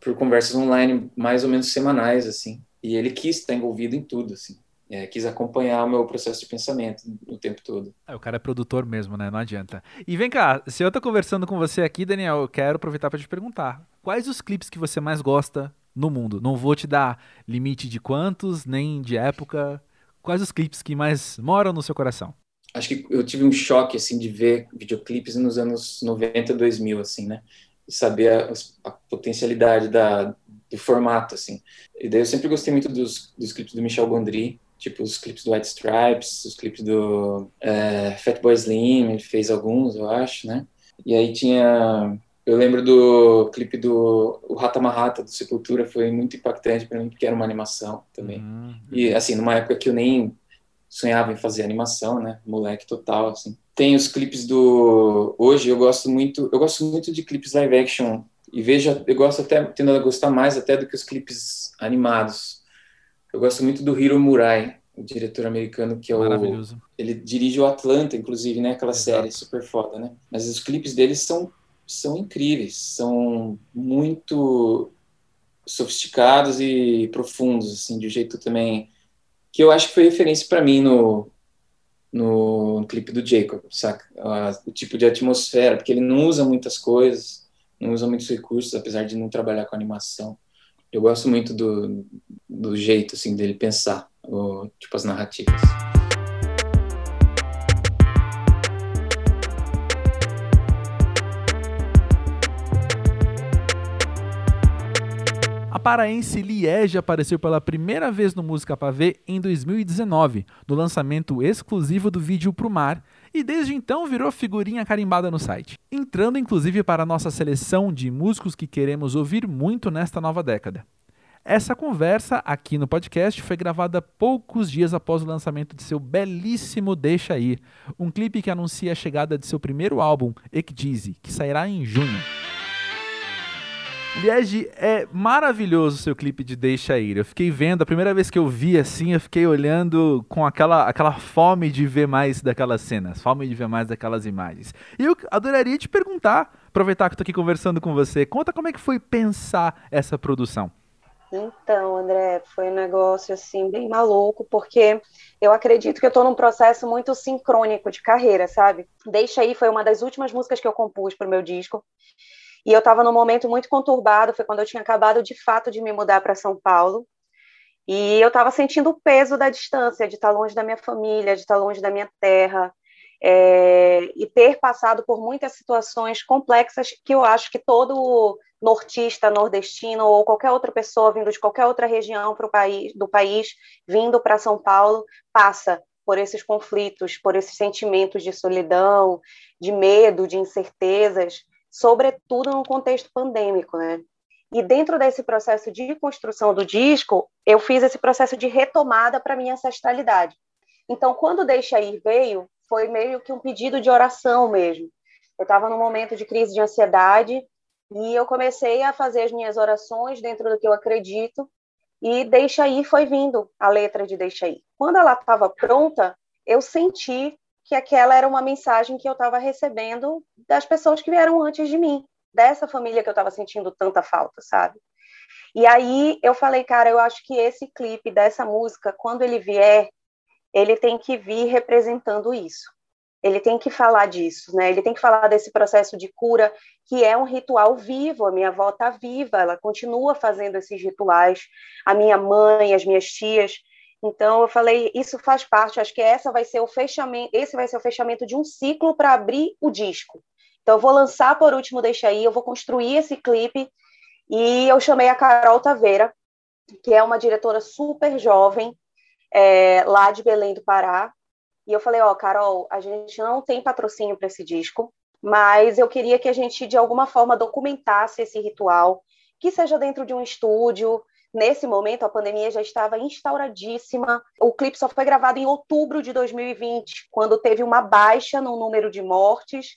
por conversas online, mais ou menos semanais, assim, e ele quis estar envolvido em tudo, assim é, quis acompanhar o meu processo de pensamento o tempo todo. É, o cara é produtor mesmo, né? Não adianta. E vem cá, se eu tô conversando com você aqui, Daniel, eu quero aproveitar para te perguntar: quais os clipes que você mais gosta no mundo? Não vou te dar limite de quantos, nem de época. Quais os clipes que mais moram no seu coração? Acho que eu tive um choque, assim, de ver videoclipes nos anos 90, 2000, assim, né? E saber a, a potencialidade da, do formato, assim. E daí eu sempre gostei muito dos, dos clipes do Michel Gondry, tipo os clipes do White Stripes, os clipes do é, Fatboy Slim, ele fez alguns, eu acho, né? E aí tinha, eu lembro do clipe do o Rata Marrata do Sepultura, foi muito impactante para mim porque era uma animação também. Uhum. E assim, numa época que eu nem sonhava em fazer animação, né? Moleque total, assim. Tem os clipes do hoje eu gosto muito, eu gosto muito de clipes live action e vejo, eu gosto até tendo a gostar mais até do que os clipes animados eu gosto muito do Hiro Murai, o diretor americano que é o Maravilhoso. ele dirige o Atlanta, inclusive, né, aquela Exato. série super foda, né? Mas os clipes dele são são incríveis, são muito sofisticados e profundos assim, de um jeito também que eu acho que foi referência para mim no no clipe do Jacob, saca? O tipo de atmosfera, porque ele não usa muitas coisas, não usa muitos recursos, apesar de não trabalhar com animação. Eu gosto muito do, do jeito, assim, dele pensar, o, tipo, as narrativas. Paraense Liege apareceu pela primeira vez no Música Pavê em 2019, no lançamento exclusivo do vídeo Pro Mar, e desde então virou figurinha carimbada no site, entrando inclusive para a nossa seleção de músicos que queremos ouvir muito nesta nova década. Essa conversa aqui no podcast foi gravada poucos dias após o lançamento de seu belíssimo Deixa Ir, um clipe que anuncia a chegada de seu primeiro álbum, Ekdizi, que sairá em junho. Liege, é maravilhoso o seu clipe de Deixa Ir. Eu fiquei vendo, a primeira vez que eu vi assim, eu fiquei olhando com aquela, aquela fome de ver mais daquelas cenas, fome de ver mais daquelas imagens. E eu adoraria te perguntar, aproveitar que estou aqui conversando com você, conta como é que foi pensar essa produção. Então, André, foi um negócio assim bem maluco, porque eu acredito que eu estou num processo muito sincrônico de carreira, sabe? Deixa aí foi uma das últimas músicas que eu compus para o meu disco. E eu estava num momento muito conturbado, foi quando eu tinha acabado de fato de me mudar para São Paulo. E eu estava sentindo o peso da distância, de estar longe da minha família, de estar longe da minha terra, é, e ter passado por muitas situações complexas que eu acho que todo nortista, nordestino ou qualquer outra pessoa vindo de qualquer outra região pro país, do país, vindo para São Paulo, passa por esses conflitos, por esses sentimentos de solidão, de medo, de incertezas sobretudo no contexto pandêmico, né? E dentro desse processo de construção do disco, eu fiz esse processo de retomada para minha ancestralidade. Então, quando Deixa Ir veio, foi meio que um pedido de oração mesmo. Eu estava num momento de crise de ansiedade e eu comecei a fazer as minhas orações dentro do que eu acredito e Deixa Ir foi vindo, a letra de Deixa Ir. Quando ela estava pronta, eu senti que aquela era uma mensagem que eu estava recebendo das pessoas que vieram antes de mim, dessa família que eu estava sentindo tanta falta, sabe? E aí eu falei, cara, eu acho que esse clipe dessa música, quando ele vier, ele tem que vir representando isso. Ele tem que falar disso, né? Ele tem que falar desse processo de cura, que é um ritual vivo. A minha avó está viva, ela continua fazendo esses rituais. A minha mãe, as minhas tias, então eu falei, isso faz parte, acho que essa vai ser o fechamento, esse vai ser o fechamento de um ciclo para abrir o disco. Então eu vou lançar por último Deixa aí, eu vou construir esse clipe e eu chamei a Carol Taveira, que é uma diretora super jovem, é, lá de Belém do Pará. E eu falei, ó, oh, Carol, a gente não tem patrocínio para esse disco, mas eu queria que a gente de alguma forma documentasse esse ritual, que seja dentro de um estúdio, Nesse momento, a pandemia já estava instauradíssima. O clipe só foi gravado em outubro de 2020, quando teve uma baixa no número de mortes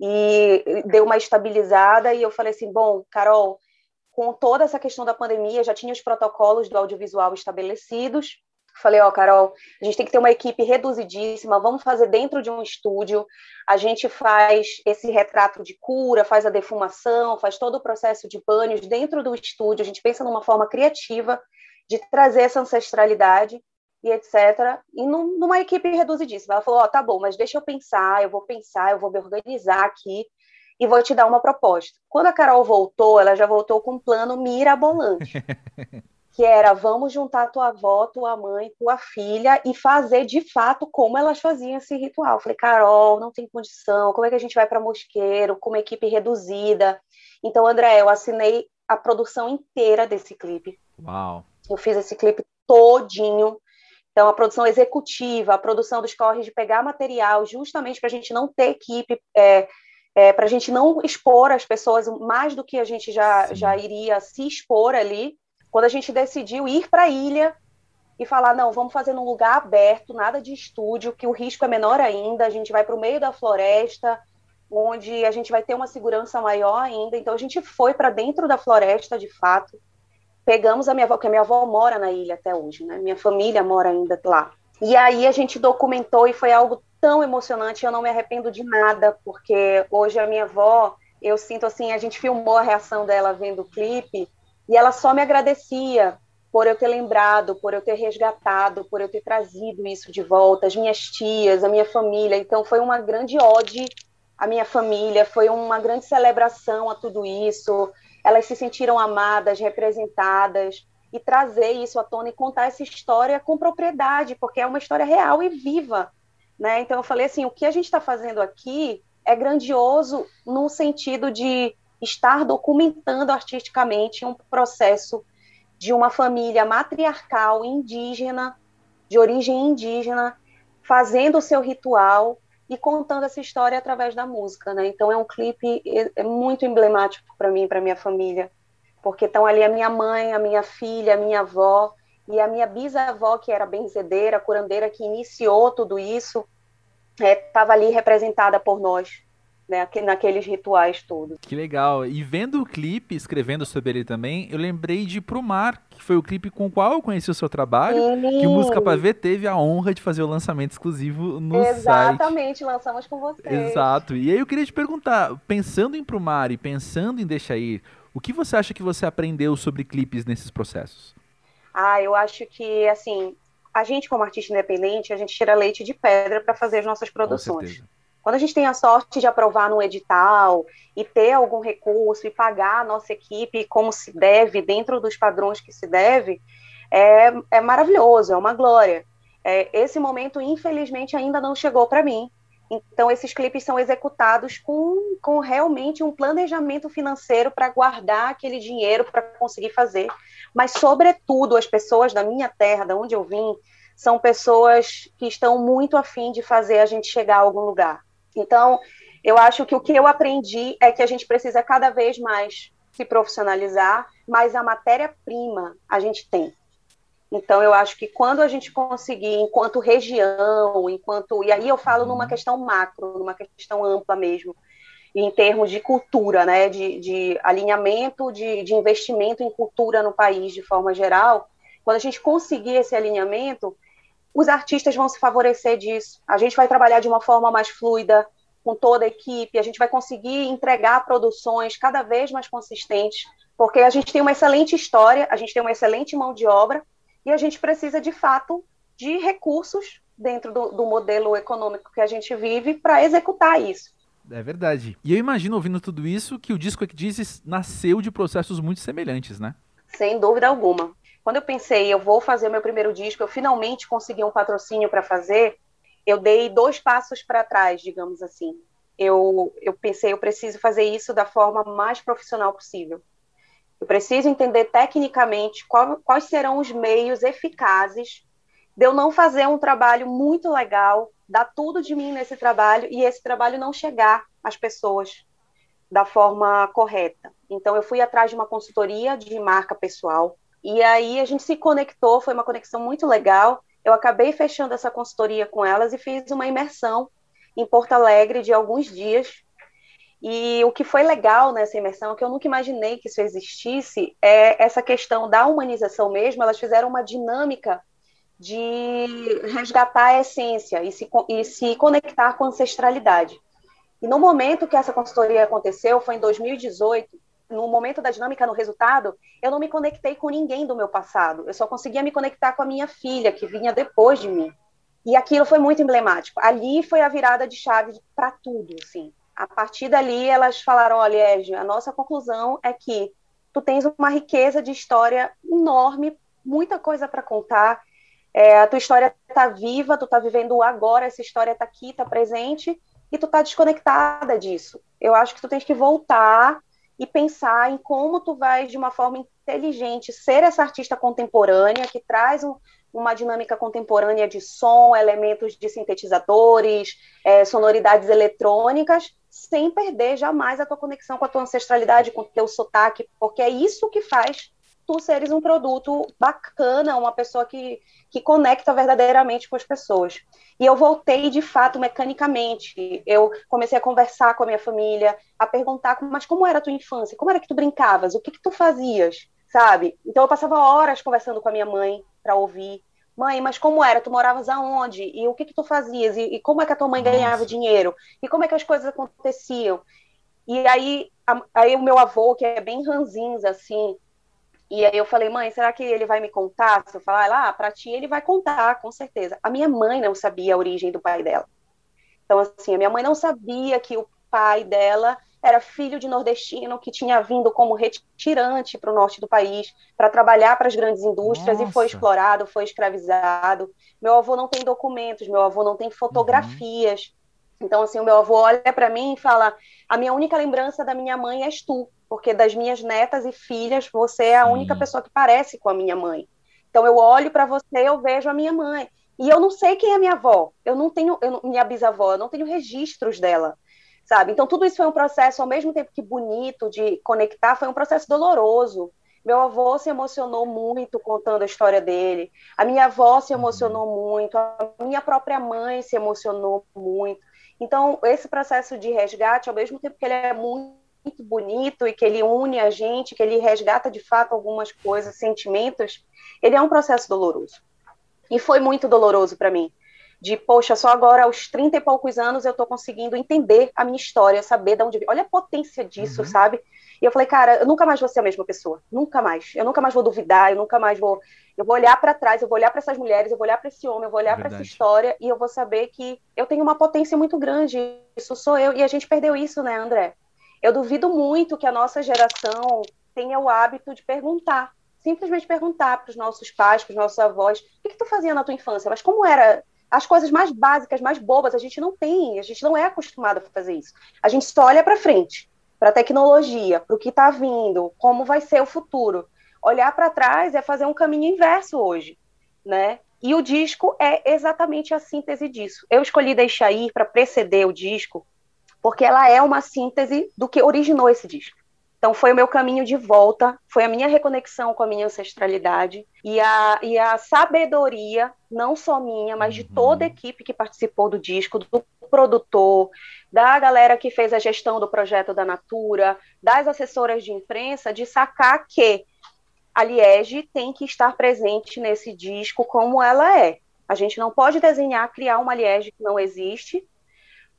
e deu uma estabilizada. E eu falei assim: bom, Carol, com toda essa questão da pandemia, já tinha os protocolos do audiovisual estabelecidos, Falei, ó, oh, Carol, a gente tem que ter uma equipe reduzidíssima, vamos fazer dentro de um estúdio. A gente faz esse retrato de cura, faz a defumação, faz todo o processo de banhos dentro do estúdio. A gente pensa numa forma criativa de trazer essa ancestralidade e etc. E num, numa equipe reduzidíssima. Ela falou: Ó, oh, tá bom, mas deixa eu pensar, eu vou pensar, eu vou me organizar aqui e vou te dar uma proposta. Quando a Carol voltou, ela já voltou com um plano mirabolante. que era vamos juntar tua avó, tua mãe, tua filha e fazer de fato como elas faziam esse ritual. Eu falei, Carol, não tem condição, como é que a gente vai para Mosqueiro, com uma equipe reduzida? Então, André, eu assinei a produção inteira desse clipe. Uau! Eu fiz esse clipe todinho. Então, a produção executiva, a produção dos corres de pegar material, justamente para a gente não ter equipe, é, é, para a gente não expor as pessoas mais do que a gente já, já iria se expor ali quando a gente decidiu ir para a ilha e falar, não, vamos fazer num lugar aberto, nada de estúdio, que o risco é menor ainda, a gente vai para o meio da floresta, onde a gente vai ter uma segurança maior ainda. Então a gente foi para dentro da floresta, de fato. Pegamos a minha avó, porque a minha avó mora na ilha até hoje, né? Minha família mora ainda lá. E aí a gente documentou e foi algo tão emocionante, eu não me arrependo de nada, porque hoje a minha avó, eu sinto assim, a gente filmou a reação dela vendo o clipe, e ela só me agradecia, por eu ter lembrado, por eu ter resgatado, por eu ter trazido isso de volta, as minhas tias, a minha família. Então foi uma grande ode à minha família, foi uma grande celebração a tudo isso. Elas se sentiram amadas, representadas e trazer isso à tona e contar essa história com propriedade, porque é uma história real e viva, né? Então eu falei assim, o que a gente está fazendo aqui é grandioso no sentido de estar documentando artisticamente um processo de uma família matriarcal indígena, de origem indígena, fazendo o seu ritual e contando essa história através da música, né? Então é um clipe é, é muito emblemático para mim, para minha família, porque estão ali a minha mãe, a minha filha, a minha avó e a minha bisavó que era benzedeira, curandeira que iniciou tudo isso, estava é, ali representada por nós né, naqueles rituais todos. Que legal. E vendo o clipe, escrevendo sobre ele também, eu lembrei de Pro Mar, que foi o clipe com o qual eu conheci o seu trabalho, Sim. que o Música Pra Ver teve a honra de fazer o lançamento exclusivo no Exatamente, site. Exatamente, lançamos com você. Exato. E aí eu queria te perguntar, pensando em Pro Mar e pensando em Deixa Ir, o que você acha que você aprendeu sobre clipes nesses processos? Ah, eu acho que, assim, a gente como artista independente, a gente tira leite de pedra para fazer as nossas produções. Quando a gente tem a sorte de aprovar no edital e ter algum recurso e pagar a nossa equipe como se deve, dentro dos padrões que se deve, é, é maravilhoso, é uma glória. É, esse momento, infelizmente, ainda não chegou para mim. Então, esses clipes são executados com, com realmente um planejamento financeiro para guardar aquele dinheiro para conseguir fazer. Mas, sobretudo, as pessoas da minha terra, da onde eu vim, são pessoas que estão muito afim de fazer a gente chegar a algum lugar. Então, eu acho que o que eu aprendi é que a gente precisa cada vez mais se profissionalizar, mas a matéria-prima a gente tem. Então, eu acho que quando a gente conseguir, enquanto região, enquanto. E aí eu falo numa uhum. questão macro, numa questão ampla mesmo, em termos de cultura, né, de, de alinhamento, de, de investimento em cultura no país de forma geral, quando a gente conseguir esse alinhamento, os artistas vão se favorecer disso. A gente vai trabalhar de uma forma mais fluida com toda a equipe, a gente vai conseguir entregar produções cada vez mais consistentes, porque a gente tem uma excelente história, a gente tem uma excelente mão de obra e a gente precisa, de fato, de recursos dentro do, do modelo econômico que a gente vive para executar isso. É verdade. E eu imagino, ouvindo tudo isso, que o disco que dizes nasceu de processos muito semelhantes, né? Sem dúvida alguma. Quando eu pensei, eu vou fazer meu primeiro disco, eu finalmente consegui um patrocínio para fazer, eu dei dois passos para trás, digamos assim. Eu, eu pensei, eu preciso fazer isso da forma mais profissional possível. Eu preciso entender tecnicamente qual, quais serão os meios eficazes de eu não fazer um trabalho muito legal, dar tudo de mim nesse trabalho e esse trabalho não chegar às pessoas da forma correta. Então, eu fui atrás de uma consultoria de marca pessoal, e aí a gente se conectou, foi uma conexão muito legal. Eu acabei fechando essa consultoria com elas e fiz uma imersão em Porto Alegre de alguns dias. E o que foi legal nessa imersão, que eu nunca imaginei que isso existisse, é essa questão da humanização mesmo. Elas fizeram uma dinâmica de resgatar a essência e se, e se conectar com a ancestralidade. E no momento que essa consultoria aconteceu, foi em 2018, no momento da dinâmica, no resultado, eu não me conectei com ninguém do meu passado. Eu só conseguia me conectar com a minha filha, que vinha depois de mim. E aquilo foi muito emblemático. Ali foi a virada de chave para tudo, assim. A partir dali, elas falaram: olha, Ege, a nossa conclusão é que tu tens uma riqueza de história enorme, muita coisa para contar. É, a tua história está viva, tu está vivendo agora, essa história está aqui, está presente, e tu está desconectada disso. Eu acho que tu tens que voltar e pensar em como tu vais, de uma forma inteligente, ser essa artista contemporânea que traz um, uma dinâmica contemporânea de som, elementos de sintetizadores, é, sonoridades eletrônicas, sem perder jamais a tua conexão com a tua ancestralidade, com o teu sotaque, porque é isso que faz tu seres um produto bacana, uma pessoa que, que conecta verdadeiramente com as pessoas. E eu voltei, de fato, mecanicamente. Eu comecei a conversar com a minha família, a perguntar, mas como era a tua infância? Como era que tu brincavas? O que que tu fazias? Sabe? Então eu passava horas conversando com a minha mãe para ouvir. Mãe, mas como era? Tu moravas aonde? E o que que tu fazias? E, e como é que a tua mãe Nossa. ganhava dinheiro? E como é que as coisas aconteciam? E aí, a, aí o meu avô, que é bem ranzinza, assim, E aí eu falei, mãe, será que ele vai me contar? Se eu falar, ah, para ti ele vai contar, com certeza. A minha mãe não sabia a origem do pai dela. Então, assim, a minha mãe não sabia que o pai dela era filho de nordestino que tinha vindo como retirante para o norte do país para trabalhar para as grandes indústrias Nossa. e foi explorado, foi escravizado. Meu avô não tem documentos, meu avô não tem fotografias. Uhum. Então, assim, o meu avô olha para mim e fala: a minha única lembrança da minha mãe és tu porque das minhas netas e filhas, você é a única pessoa que parece com a minha mãe. Então eu olho para você, eu vejo a minha mãe. E eu não sei quem é minha avó. Eu não tenho, eu, minha bisavó, eu não tenho registros dela. Sabe? Então tudo isso foi um processo, ao mesmo tempo que bonito de conectar, foi um processo doloroso. Meu avô se emocionou muito contando a história dele. A minha avó se emocionou muito. A minha própria mãe se emocionou muito. Então, esse processo de resgate, ao mesmo tempo que ele é muito muito bonito e que ele une a gente, que ele resgata de fato algumas coisas, sentimentos, ele é um processo doloroso. E foi muito doloroso para mim. De, poxa, só agora aos 30 e poucos anos eu tô conseguindo entender a minha história, saber de onde. Olha a potência disso, uhum. sabe? E eu falei, cara, eu nunca mais vou ser a mesma pessoa. Nunca mais. Eu nunca mais vou duvidar, eu nunca mais vou. Eu vou olhar para trás, eu vou olhar para essas mulheres, eu vou olhar para esse homem, eu vou olhar para essa história e eu vou saber que eu tenho uma potência muito grande. Isso sou eu. E a gente perdeu isso, né, André? Eu duvido muito que a nossa geração tenha o hábito de perguntar, simplesmente perguntar para os nossos pais, para os nossos avós, o que, que tu fazia na tua infância? Mas como era as coisas mais básicas, mais bobas, a gente não tem, a gente não é acostumado a fazer isso. A gente só olha para frente, para a tecnologia, para o que está vindo, como vai ser o futuro. Olhar para trás é fazer um caminho inverso hoje, né? E o disco é exatamente a síntese disso. Eu escolhi deixar ir para preceder o disco, porque ela é uma síntese do que originou esse disco. Então, foi o meu caminho de volta, foi a minha reconexão com a minha ancestralidade e a, e a sabedoria, não só minha, mas de toda a uhum. equipe que participou do disco, do produtor, da galera que fez a gestão do projeto da Natura, das assessoras de imprensa, de sacar que a Liege tem que estar presente nesse disco como ela é. A gente não pode desenhar, criar uma Liege que não existe,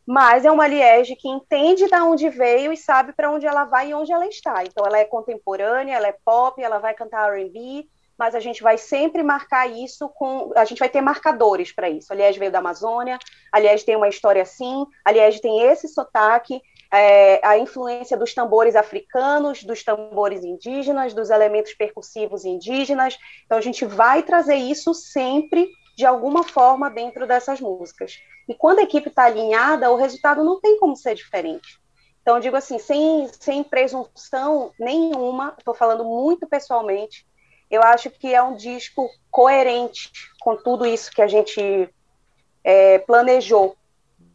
mas é uma Liege que entende de onde veio e sabe para onde ela vai e onde ela está. Então, ela é contemporânea, ela é pop, ela vai cantar R&B, mas a gente vai sempre marcar isso com... A gente vai ter marcadores para isso. A Liege veio da Amazônia, a Liege tem uma história assim, a Liege tem esse sotaque, é, a influência dos tambores africanos, dos tambores indígenas, dos elementos percussivos indígenas. Então, a gente vai trazer isso sempre de alguma forma dentro dessas músicas. E quando a equipe está alinhada, o resultado não tem como ser diferente. Então, eu digo assim, sem, sem presunção nenhuma, estou falando muito pessoalmente, eu acho que é um disco coerente com tudo isso que a gente é, planejou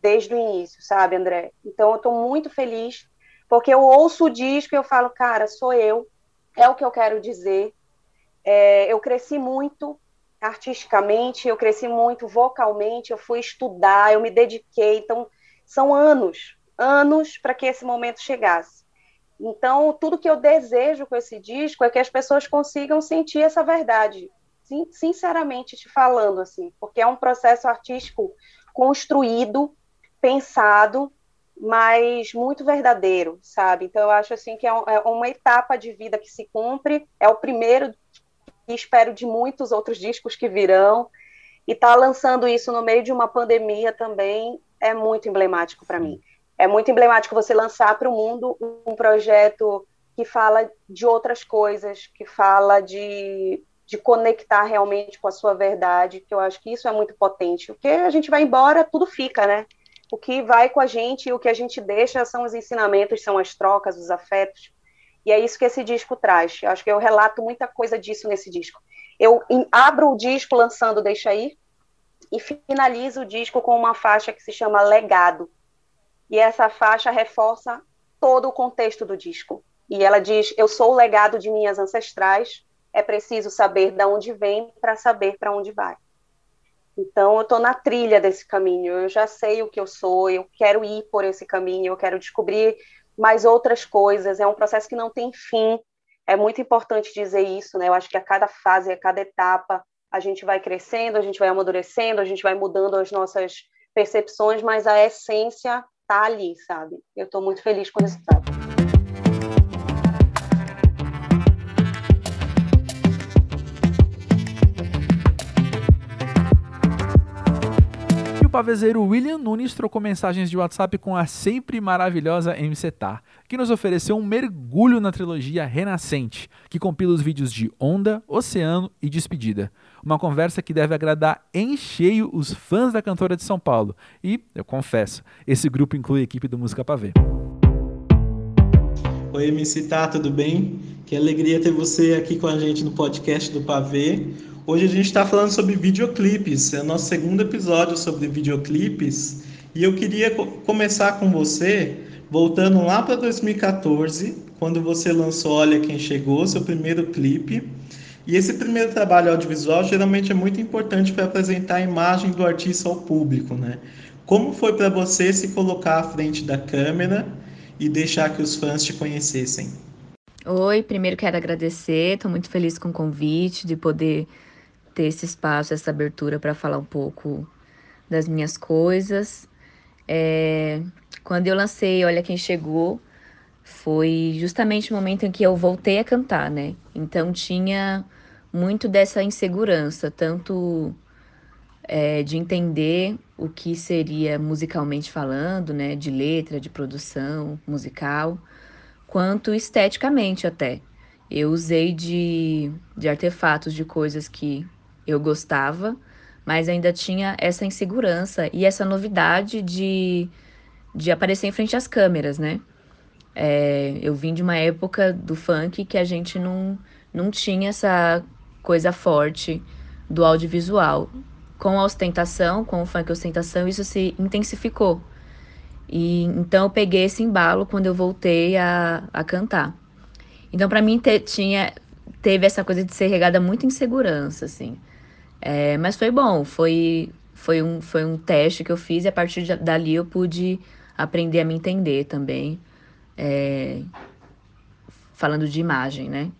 desde o início, sabe, André? Então, eu estou muito feliz, porque eu ouço o disco e eu falo, cara, sou eu, é o que eu quero dizer. É, eu cresci muito artisticamente, eu cresci muito vocalmente, eu fui estudar, eu me dediquei, então são anos, anos para que esse momento chegasse. Então, tudo que eu desejo com esse disco é que as pessoas consigam sentir essa verdade, sinceramente te falando assim, porque é um processo artístico construído, pensado, mas muito verdadeiro, sabe? Então eu acho assim que é, é uma etapa de vida que se cumpre, é o primeiro e espero de muitos outros discos que virão. E estar tá lançando isso no meio de uma pandemia também é muito emblemático para mim. É muito emblemático você lançar para o mundo um projeto que fala de outras coisas, que fala de, de conectar realmente com a sua verdade, que eu acho que isso é muito potente. Porque a gente vai embora, tudo fica, né? O que vai com a gente e o que a gente deixa são os ensinamentos, são as trocas, os afetos. E é isso que esse disco traz. Eu acho que eu relato muita coisa disso nesse disco. Eu abro o disco lançando Deixa Ir e finalizo o disco com uma faixa que se chama Legado. E essa faixa reforça todo o contexto do disco. E ela diz: Eu sou o legado de minhas ancestrais, é preciso saber de onde vem para saber para onde vai. Então, eu estou na trilha desse caminho, eu já sei o que eu sou, eu quero ir por esse caminho, eu quero descobrir mais outras coisas. É um processo que não tem fim. É muito importante dizer isso, né? Eu acho que a cada fase, a cada etapa, a gente vai crescendo, a gente vai amadurecendo, a gente vai mudando as nossas percepções, mas a essência tá ali, sabe? Eu estou muito feliz com o resultado. Pavezeiro William Nunes trocou mensagens de WhatsApp com a sempre maravilhosa MC Tá, que nos ofereceu um mergulho na trilogia Renascente, que compila os vídeos de Onda, Oceano e Despedida. Uma conversa que deve agradar em cheio os fãs da cantora de São Paulo. E, eu confesso, esse grupo inclui a equipe do Música Pavê. Oi, MC Tá, tudo bem? Que alegria ter você aqui com a gente no podcast do Pavê. Hoje a gente está falando sobre videoclipes, é o nosso segundo episódio sobre videoclipes. E eu queria começar com você, voltando lá para 2014, quando você lançou Olha Quem Chegou, seu primeiro clipe. E esse primeiro trabalho audiovisual geralmente é muito importante para apresentar a imagem do artista ao público, né? Como foi para você se colocar à frente da câmera e deixar que os fãs te conhecessem? Oi, primeiro quero agradecer, estou muito feliz com o convite de poder ter esse espaço, essa abertura para falar um pouco das minhas coisas. É, quando eu lancei Olha Quem Chegou, foi justamente o momento em que eu voltei a cantar, né? Então tinha muito dessa insegurança, tanto é, de entender o que seria musicalmente falando, né? De letra, de produção musical, quanto esteticamente até. Eu usei de, de artefatos, de coisas que eu gostava, mas ainda tinha essa insegurança e essa novidade de, de aparecer em frente às câmeras, né? É, eu vim de uma época do funk que a gente não, não tinha essa coisa forte do audiovisual. Com a ostentação, com o funk ostentação, isso se intensificou. E então eu peguei esse embalo quando eu voltei a, a cantar. Então para mim te, tinha teve essa coisa de ser regada muito insegurança, assim. É, mas foi bom, foi, foi, um, foi um teste que eu fiz e a partir de, dali eu pude aprender a me entender também. É, falando de imagem, né?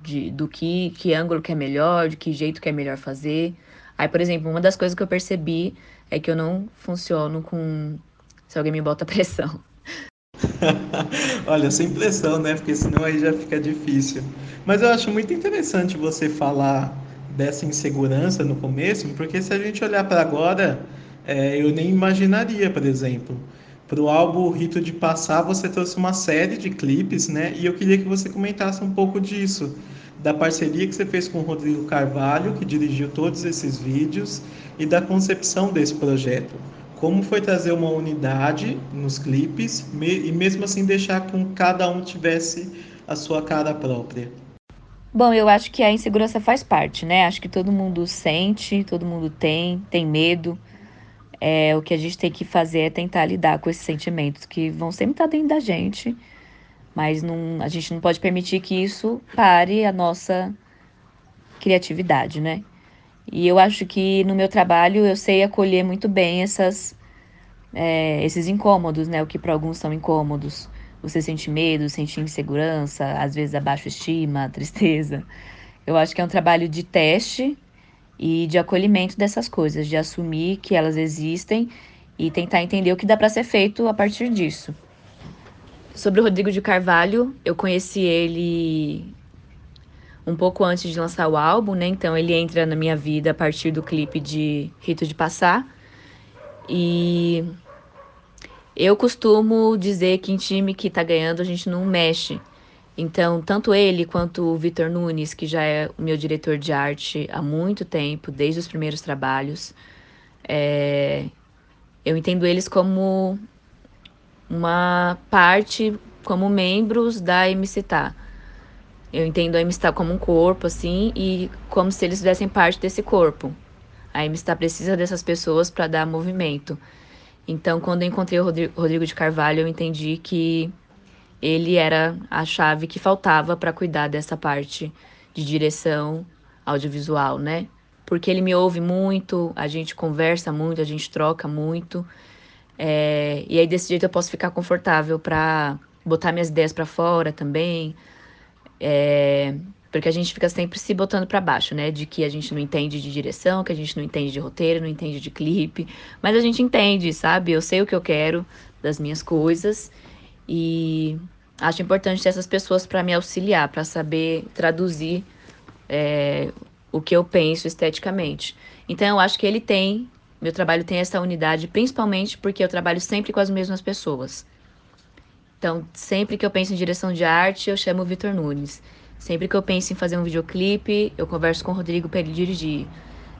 De, do que, que ângulo que é melhor, de que jeito que é melhor fazer. Aí, por exemplo, uma das coisas que eu percebi é que eu não funciono com se alguém me bota pressão. Olha, sem pressão, né? Porque senão aí já fica difícil. Mas eu acho muito interessante você falar dessa insegurança no começo, porque se a gente olhar para agora, é, eu nem imaginaria, por exemplo. Para o álbum Rito de Passar, você trouxe uma série de clipes, né? E eu queria que você comentasse um pouco disso, da parceria que você fez com o Rodrigo Carvalho, que dirigiu todos esses vídeos, e da concepção desse projeto. Como foi trazer uma unidade nos clipes e mesmo assim deixar que cada um tivesse a sua cara própria? Bom, eu acho que a insegurança faz parte, né? Acho que todo mundo sente, todo mundo tem, tem medo. É, o que a gente tem que fazer é tentar lidar com esses sentimentos que vão sempre estar dentro da gente, mas não, a gente não pode permitir que isso pare a nossa criatividade, né? E eu acho que no meu trabalho eu sei acolher muito bem essas, é, esses incômodos, né? O que para alguns são incômodos. Você sente medo, sente insegurança, às vezes a baixa estima, tristeza. Eu acho que é um trabalho de teste e de acolhimento dessas coisas, de assumir que elas existem e tentar entender o que dá para ser feito a partir disso. Sobre o Rodrigo de Carvalho, eu conheci ele um pouco antes de lançar o álbum, né? Então ele entra na minha vida a partir do clipe de Rito de Passar. E eu costumo dizer que em time que tá ganhando a gente não mexe. Então, tanto ele quanto o Vitor Nunes, que já é meu diretor de arte há muito tempo, desde os primeiros trabalhos, é... eu entendo eles como uma parte, como membros da MCTA. Eu entendo a MCTA como um corpo, assim, e como se eles fizessem parte desse corpo. A MCTA precisa dessas pessoas para dar movimento. Então, quando eu encontrei o Rodrigo de Carvalho, eu entendi que ele era a chave que faltava para cuidar dessa parte de direção audiovisual, né? Porque ele me ouve muito, a gente conversa muito, a gente troca muito. É, e aí, desse jeito, eu posso ficar confortável para botar minhas ideias para fora também. É, porque a gente fica sempre se botando para baixo, né? De que a gente não entende de direção, que a gente não entende de roteiro, não entende de clipe. Mas a gente entende, sabe? Eu sei o que eu quero das minhas coisas. E acho importante ter essas pessoas para me auxiliar, para saber traduzir é, o que eu penso esteticamente. Então eu acho que ele tem meu trabalho tem essa unidade, principalmente porque eu trabalho sempre com as mesmas pessoas. Então, sempre que eu penso em direção de arte, eu chamo o Vitor Nunes. Sempre que eu penso em fazer um videoclipe, eu converso com o Rodrigo para ele dirigir.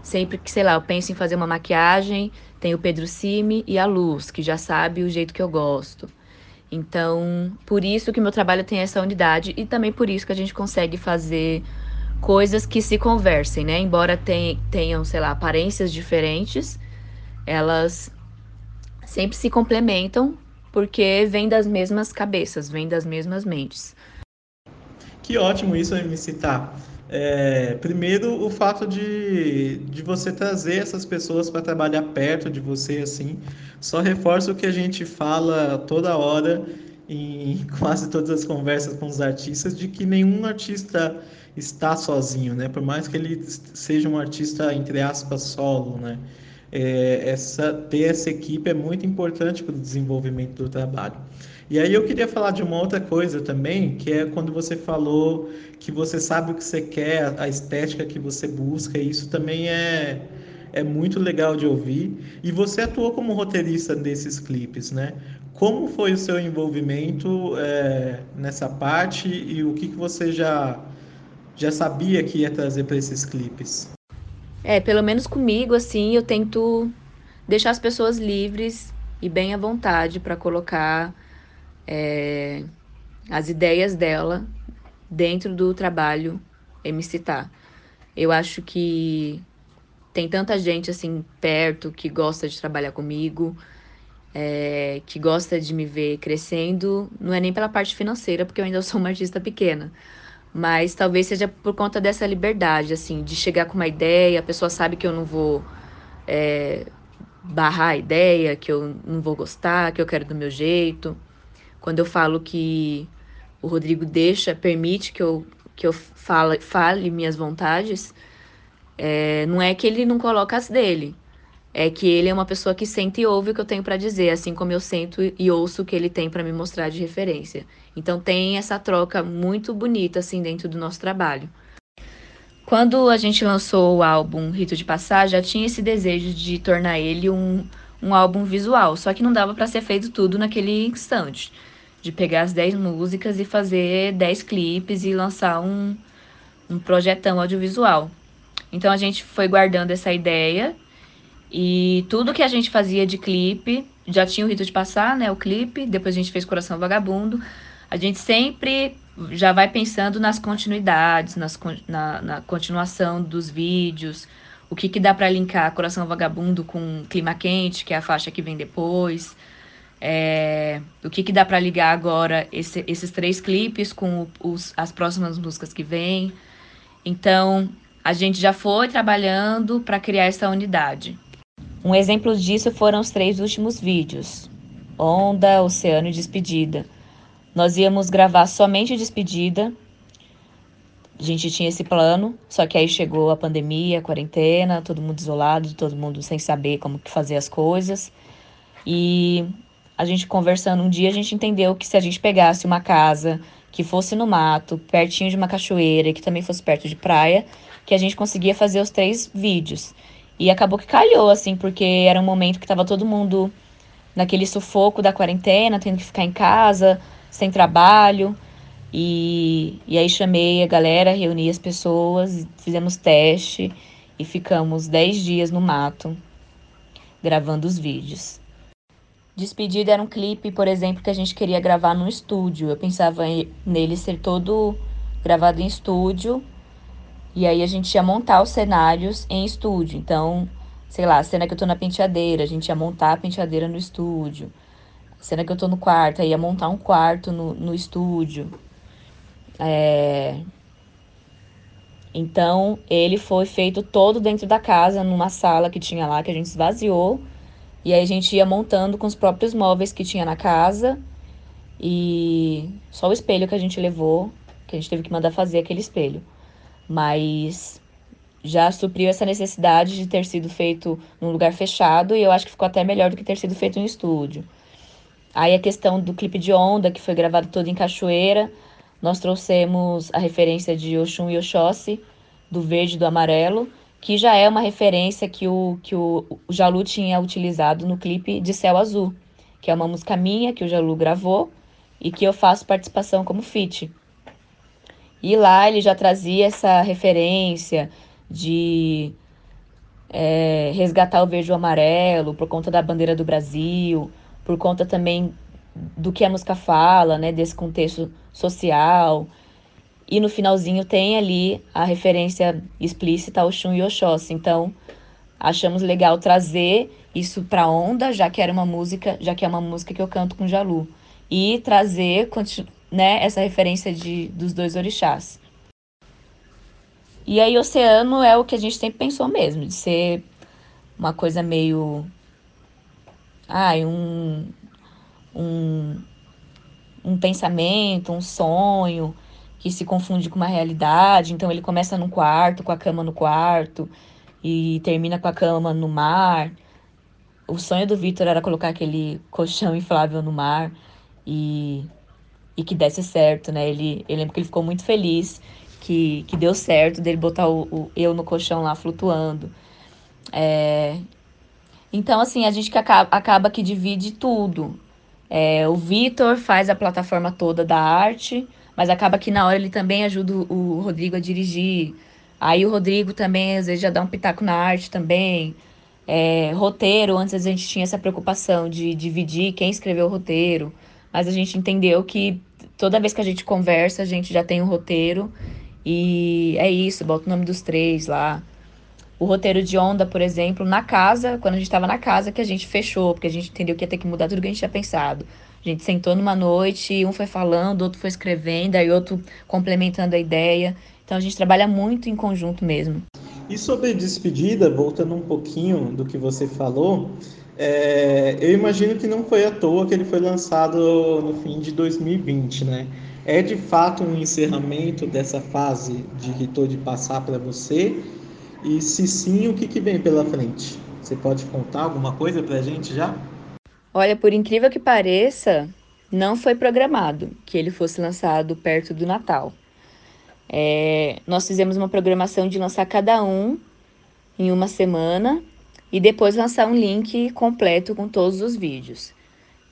Sempre que, sei lá, eu penso em fazer uma maquiagem, tem o Pedro Cime e a Luz, que já sabe o jeito que eu gosto. Então, por isso que meu trabalho tem essa unidade e também por isso que a gente consegue fazer coisas que se conversem, né? Embora tenham, sei lá, aparências diferentes, elas sempre se complementam porque vêm das mesmas cabeças, vêm das mesmas mentes. Que ótimo isso, me citar. É, primeiro, o fato de, de você trazer essas pessoas para trabalhar perto de você, assim, só reforça o que a gente fala toda hora em quase todas as conversas com os artistas, de que nenhum artista está sozinho, né? Por mais que ele seja um artista, entre aspas, solo, né? É, essa, ter essa equipe é muito importante para o desenvolvimento do trabalho. E aí eu queria falar de uma outra coisa também, que é quando você falou que você sabe o que você quer, a estética que você busca, e isso também é, é muito legal de ouvir. E você atuou como roteirista desses clipes, né? Como foi o seu envolvimento é, nessa parte e o que, que você já, já sabia que ia trazer para esses clipes? É, pelo menos comigo, assim, eu tento deixar as pessoas livres e bem à vontade para colocar é, as ideias dela dentro do trabalho MCTA. Eu acho que tem tanta gente assim perto que gosta de trabalhar comigo, é, que gosta de me ver crescendo. Não é nem pela parte financeira, porque eu ainda sou uma artista pequena, mas talvez seja por conta dessa liberdade, assim, de chegar com uma ideia, a pessoa sabe que eu não vou é, barrar a ideia, que eu não vou gostar, que eu quero do meu jeito. Quando eu falo que o Rodrigo deixa, permite que eu, que eu fale, fale minhas vontades, é, não é que ele não coloca as dele. É que ele é uma pessoa que sente e ouve o que eu tenho para dizer, assim como eu sento e ouço o que ele tem para me mostrar de referência. Então tem essa troca muito bonita assim dentro do nosso trabalho. Quando a gente lançou o álbum Rito de Passar, já tinha esse desejo de tornar ele um, um álbum visual, só que não dava para ser feito tudo naquele instante de pegar as 10 músicas e fazer 10 clipes e lançar um, um projetão audiovisual. Então a gente foi guardando essa ideia e tudo que a gente fazia de clipe, já tinha o rito de passar, né, o clipe, depois a gente fez Coração Vagabundo. A gente sempre já vai pensando nas continuidades, nas, na, na continuação dos vídeos, o que, que dá para linkar Coração Vagabundo com Clima Quente, que é a faixa que vem depois. É, o que, que dá para ligar agora esse, esses três clipes com os, as próximas músicas que vêm. Então, a gente já foi trabalhando para criar essa unidade. Um exemplo disso foram os três últimos vídeos: Onda, Oceano e Despedida. Nós íamos gravar somente Despedida. A gente tinha esse plano, só que aí chegou a pandemia, a quarentena, todo mundo isolado, todo mundo sem saber como fazer as coisas. E a gente conversando um dia, a gente entendeu que se a gente pegasse uma casa que fosse no mato, pertinho de uma cachoeira e que também fosse perto de praia, que a gente conseguia fazer os três vídeos. E acabou que calhou, assim, porque era um momento que tava todo mundo naquele sufoco da quarentena, tendo que ficar em casa, sem trabalho. E, e aí chamei a galera, reuni as pessoas, fizemos teste e ficamos 10 dias no mato gravando os vídeos. Despedida era um clipe, por exemplo, que a gente queria gravar no estúdio. Eu pensava nele ser todo gravado em estúdio. E aí a gente ia montar os cenários em estúdio. Então, sei lá, a cena que eu tô na penteadeira, a gente ia montar a penteadeira no estúdio. A cena que eu tô no quarto, aí ia montar um quarto no, no estúdio. É... Então, ele foi feito todo dentro da casa, numa sala que tinha lá, que a gente esvaziou e aí a gente ia montando com os próprios móveis que tinha na casa. E só o espelho que a gente levou, que a gente teve que mandar fazer aquele espelho. Mas já supriu essa necessidade de ter sido feito num lugar fechado e eu acho que ficou até melhor do que ter sido feito em estúdio. Aí a questão do clipe de onda, que foi gravado todo em cachoeira, nós trouxemos a referência de Oxum e Oxóssi, do verde e do amarelo, que já é uma referência que o, que o, Jalu tinha utilizado no clipe de Céu Azul, que é uma música minha que o Jalu gravou e que eu faço participação como feat. E lá ele já trazia essa referência de é, resgatar o verde e o amarelo por conta da bandeira do Brasil, por conta também do que a música fala, né, desse contexto social. E no finalzinho tem ali a referência explícita ao Shun e Oxóssi. Então, achamos legal trazer isso para onda, já que era uma música, já que é uma música que eu canto com Jalu, e trazer, né, essa referência de dos dois orixás. E aí, oceano é o que a gente sempre pensou mesmo, de ser uma coisa meio. Ai, um, um, um pensamento, um sonho que se confunde com uma realidade. Então, ele começa no quarto, com a cama no quarto, e termina com a cama no mar. O sonho do Vitor era colocar aquele colchão inflável no mar e, e que desse certo, né? Ele, eu lembro que ele ficou muito feliz que, que deu certo dele botar o, o eu no colchão lá flutuando. É... Então, assim, a gente que acaba, acaba que divide tudo. É, o Vitor faz a plataforma toda da arte, mas acaba que na hora ele também ajuda o Rodrigo a dirigir. Aí o Rodrigo também, às vezes, já dá um pitaco na arte também. É, roteiro, antes a gente tinha essa preocupação de dividir quem escreveu o roteiro, mas a gente entendeu que toda vez que a gente conversa, a gente já tem um roteiro e é isso, bota o nome dos três lá. O roteiro de onda, por exemplo, na casa, quando a gente estava na casa, que a gente fechou, porque a gente entendeu que ia ter que mudar tudo que a gente tinha pensado. A gente sentou numa noite, um foi falando, outro foi escrevendo, aí outro complementando a ideia. Então a gente trabalha muito em conjunto mesmo. E sobre despedida, voltando um pouquinho do que você falou, é, eu imagino que não foi à toa que ele foi lançado no fim de 2020, né? É de fato um encerramento dessa fase de Ritor de passar para você? E se sim, o que, que vem pela frente? Você pode contar alguma coisa para a gente já? Olha, por incrível que pareça, não foi programado que ele fosse lançado perto do Natal. É, nós fizemos uma programação de lançar cada um em uma semana e depois lançar um link completo com todos os vídeos,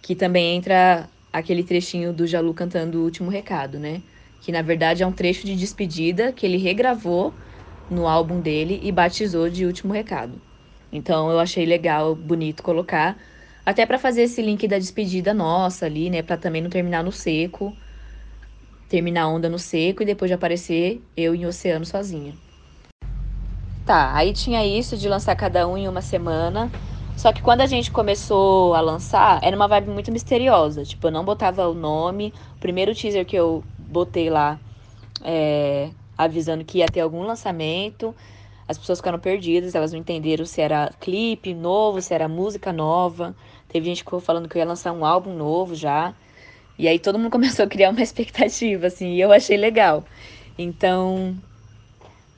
que também entra aquele trechinho do Jalu cantando o último recado, né? Que na verdade é um trecho de despedida que ele regravou no álbum dele e batizou de último recado. Então eu achei legal, bonito colocar, até para fazer esse link da despedida nossa ali, né, para também não terminar no seco, terminar a onda no seco e depois de aparecer eu em oceano sozinha. Tá, aí tinha isso de lançar cada um em uma semana. Só que quando a gente começou a lançar, era uma vibe muito misteriosa. Tipo, eu não botava o nome. O primeiro teaser que eu botei lá, é, avisando que ia ter algum lançamento, as pessoas ficaram perdidas, elas não entenderam se era clipe novo, se era música nova. Teve gente que ficou falando que eu ia lançar um álbum novo já. E aí todo mundo começou a criar uma expectativa, assim, e eu achei legal. Então,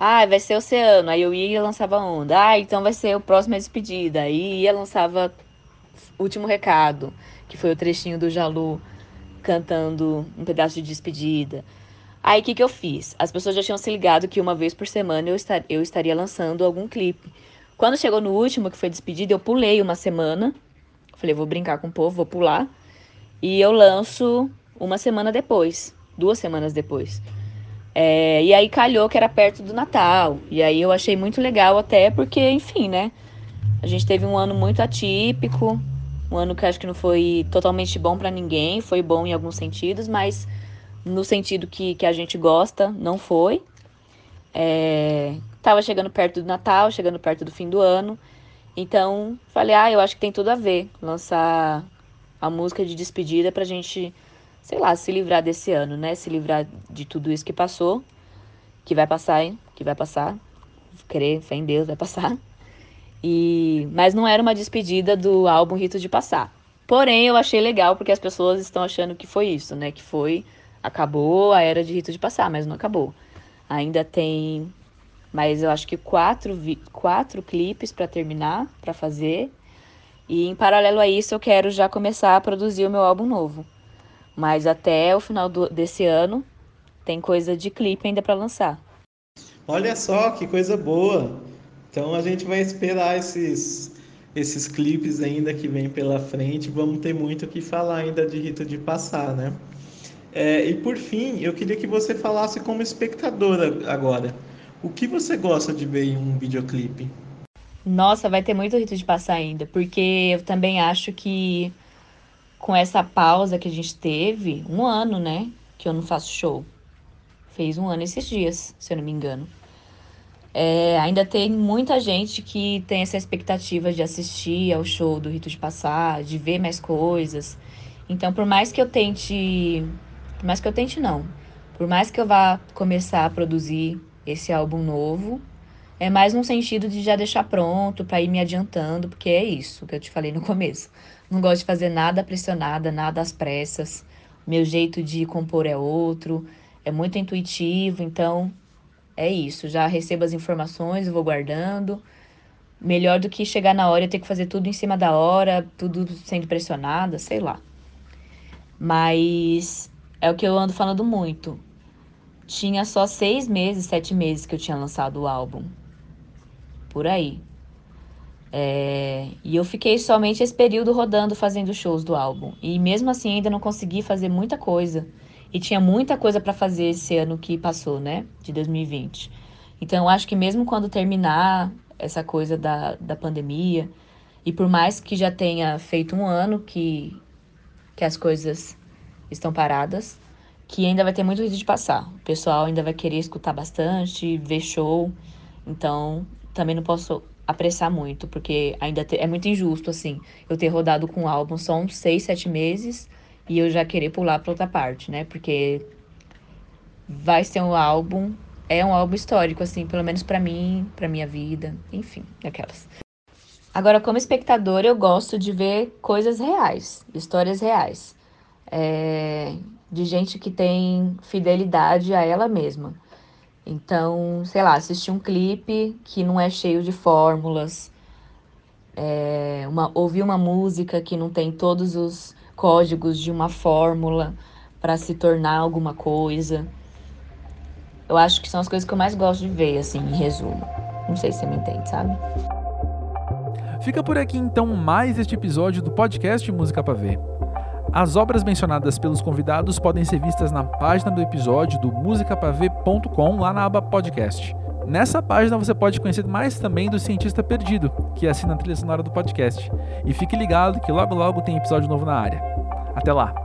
ah, vai ser oceano. Aí eu ia e lançava onda. Ah, então vai ser o próximo a despedida. Aí ia lançava último recado, que foi o trechinho do Jalu cantando um pedaço de despedida. Aí o que, que eu fiz? As pessoas já tinham se ligado que uma vez por semana eu, estar, eu estaria lançando algum clipe. Quando chegou no último, que foi despedida, eu pulei uma semana. Falei, vou brincar com o povo, vou pular. E eu lanço uma semana depois, duas semanas depois. É, e aí calhou que era perto do Natal. E aí eu achei muito legal até porque, enfim, né? A gente teve um ano muito atípico, um ano que acho que não foi totalmente bom para ninguém, foi bom em alguns sentidos, mas no sentido que, que a gente gosta, não foi. É, tava chegando perto do Natal, chegando perto do fim do ano. Então, falei, ah, eu acho que tem tudo a ver lançar a música de despedida pra gente sei lá, se livrar desse ano, né? Se livrar de tudo isso que passou, que vai passar, hein? Que vai passar. Querer, fé em Deus, vai passar. E mas não era uma despedida do álbum Rito de Passar. Porém, eu achei legal porque as pessoas estão achando que foi isso, né? Que foi acabou a era de Rito de Passar, mas não acabou. Ainda tem mas eu acho que quatro, quatro clipes para terminar, para fazer. E em paralelo a isso, eu quero já começar a produzir o meu álbum novo. Mas até o final do, desse ano tem coisa de clipe ainda para lançar. Olha só que coisa boa. Então a gente vai esperar esses esses clipes ainda que vem pela frente. Vamos ter muito o que falar ainda de Rito de Passar, né? É, e por fim, eu queria que você falasse como espectadora agora. O que você gosta de ver em um videoclipe? Nossa, vai ter muito Rito de Passar ainda, porque eu também acho que com essa pausa que a gente teve, um ano, né? Que eu não faço show. Fez um ano esses dias, se eu não me engano. É, ainda tem muita gente que tem essa expectativa de assistir ao show do Rito de Passar, de ver mais coisas. Então, por mais que eu tente. Por mais que eu tente, não. Por mais que eu vá começar a produzir esse álbum novo, é mais no sentido de já deixar pronto, para ir me adiantando, porque é isso que eu te falei no começo. Não gosto de fazer nada pressionada, nada às pressas. Meu jeito de compor é outro, é muito intuitivo, então é isso, já recebo as informações, vou guardando. Melhor do que chegar na hora e ter que fazer tudo em cima da hora, tudo sendo pressionada, sei lá. Mas é o que eu ando falando muito. Tinha só seis meses, sete meses que eu tinha lançado o álbum. Por aí. É... E eu fiquei somente esse período rodando, fazendo shows do álbum. E mesmo assim ainda não consegui fazer muita coisa. E tinha muita coisa para fazer esse ano que passou, né? De 2020. Então, eu acho que mesmo quando terminar essa coisa da, da pandemia, e por mais que já tenha feito um ano que, que as coisas estão paradas, que ainda vai ter muito vídeo de passar. O pessoal ainda vai querer escutar bastante, ver show. Então, também não posso apressar muito, porque ainda é muito injusto, assim, eu ter rodado com o álbum só uns seis, sete meses e eu já querer pular para outra parte, né? Porque vai ser um álbum, é um álbum histórico, assim, pelo menos para mim, para minha vida, enfim, aquelas. Agora, como espectador, eu gosto de ver coisas reais, histórias reais, é, de gente que tem fidelidade a ela mesma. Então, sei lá, assistir um clipe que não é cheio de fórmulas, é, uma, ouvir uma música que não tem todos os códigos de uma fórmula para se tornar alguma coisa. Eu acho que são as coisas que eu mais gosto de ver, assim, em resumo. Não sei se você me entende, sabe? Fica por aqui então mais este episódio do podcast Música para Ver. As obras mencionadas pelos convidados podem ser vistas na página do episódio do musicapaver.com lá na aba podcast. Nessa página você pode conhecer mais também do Cientista Perdido, que assina a trilha sonora do podcast. E fique ligado que logo logo tem episódio novo na área. Até lá!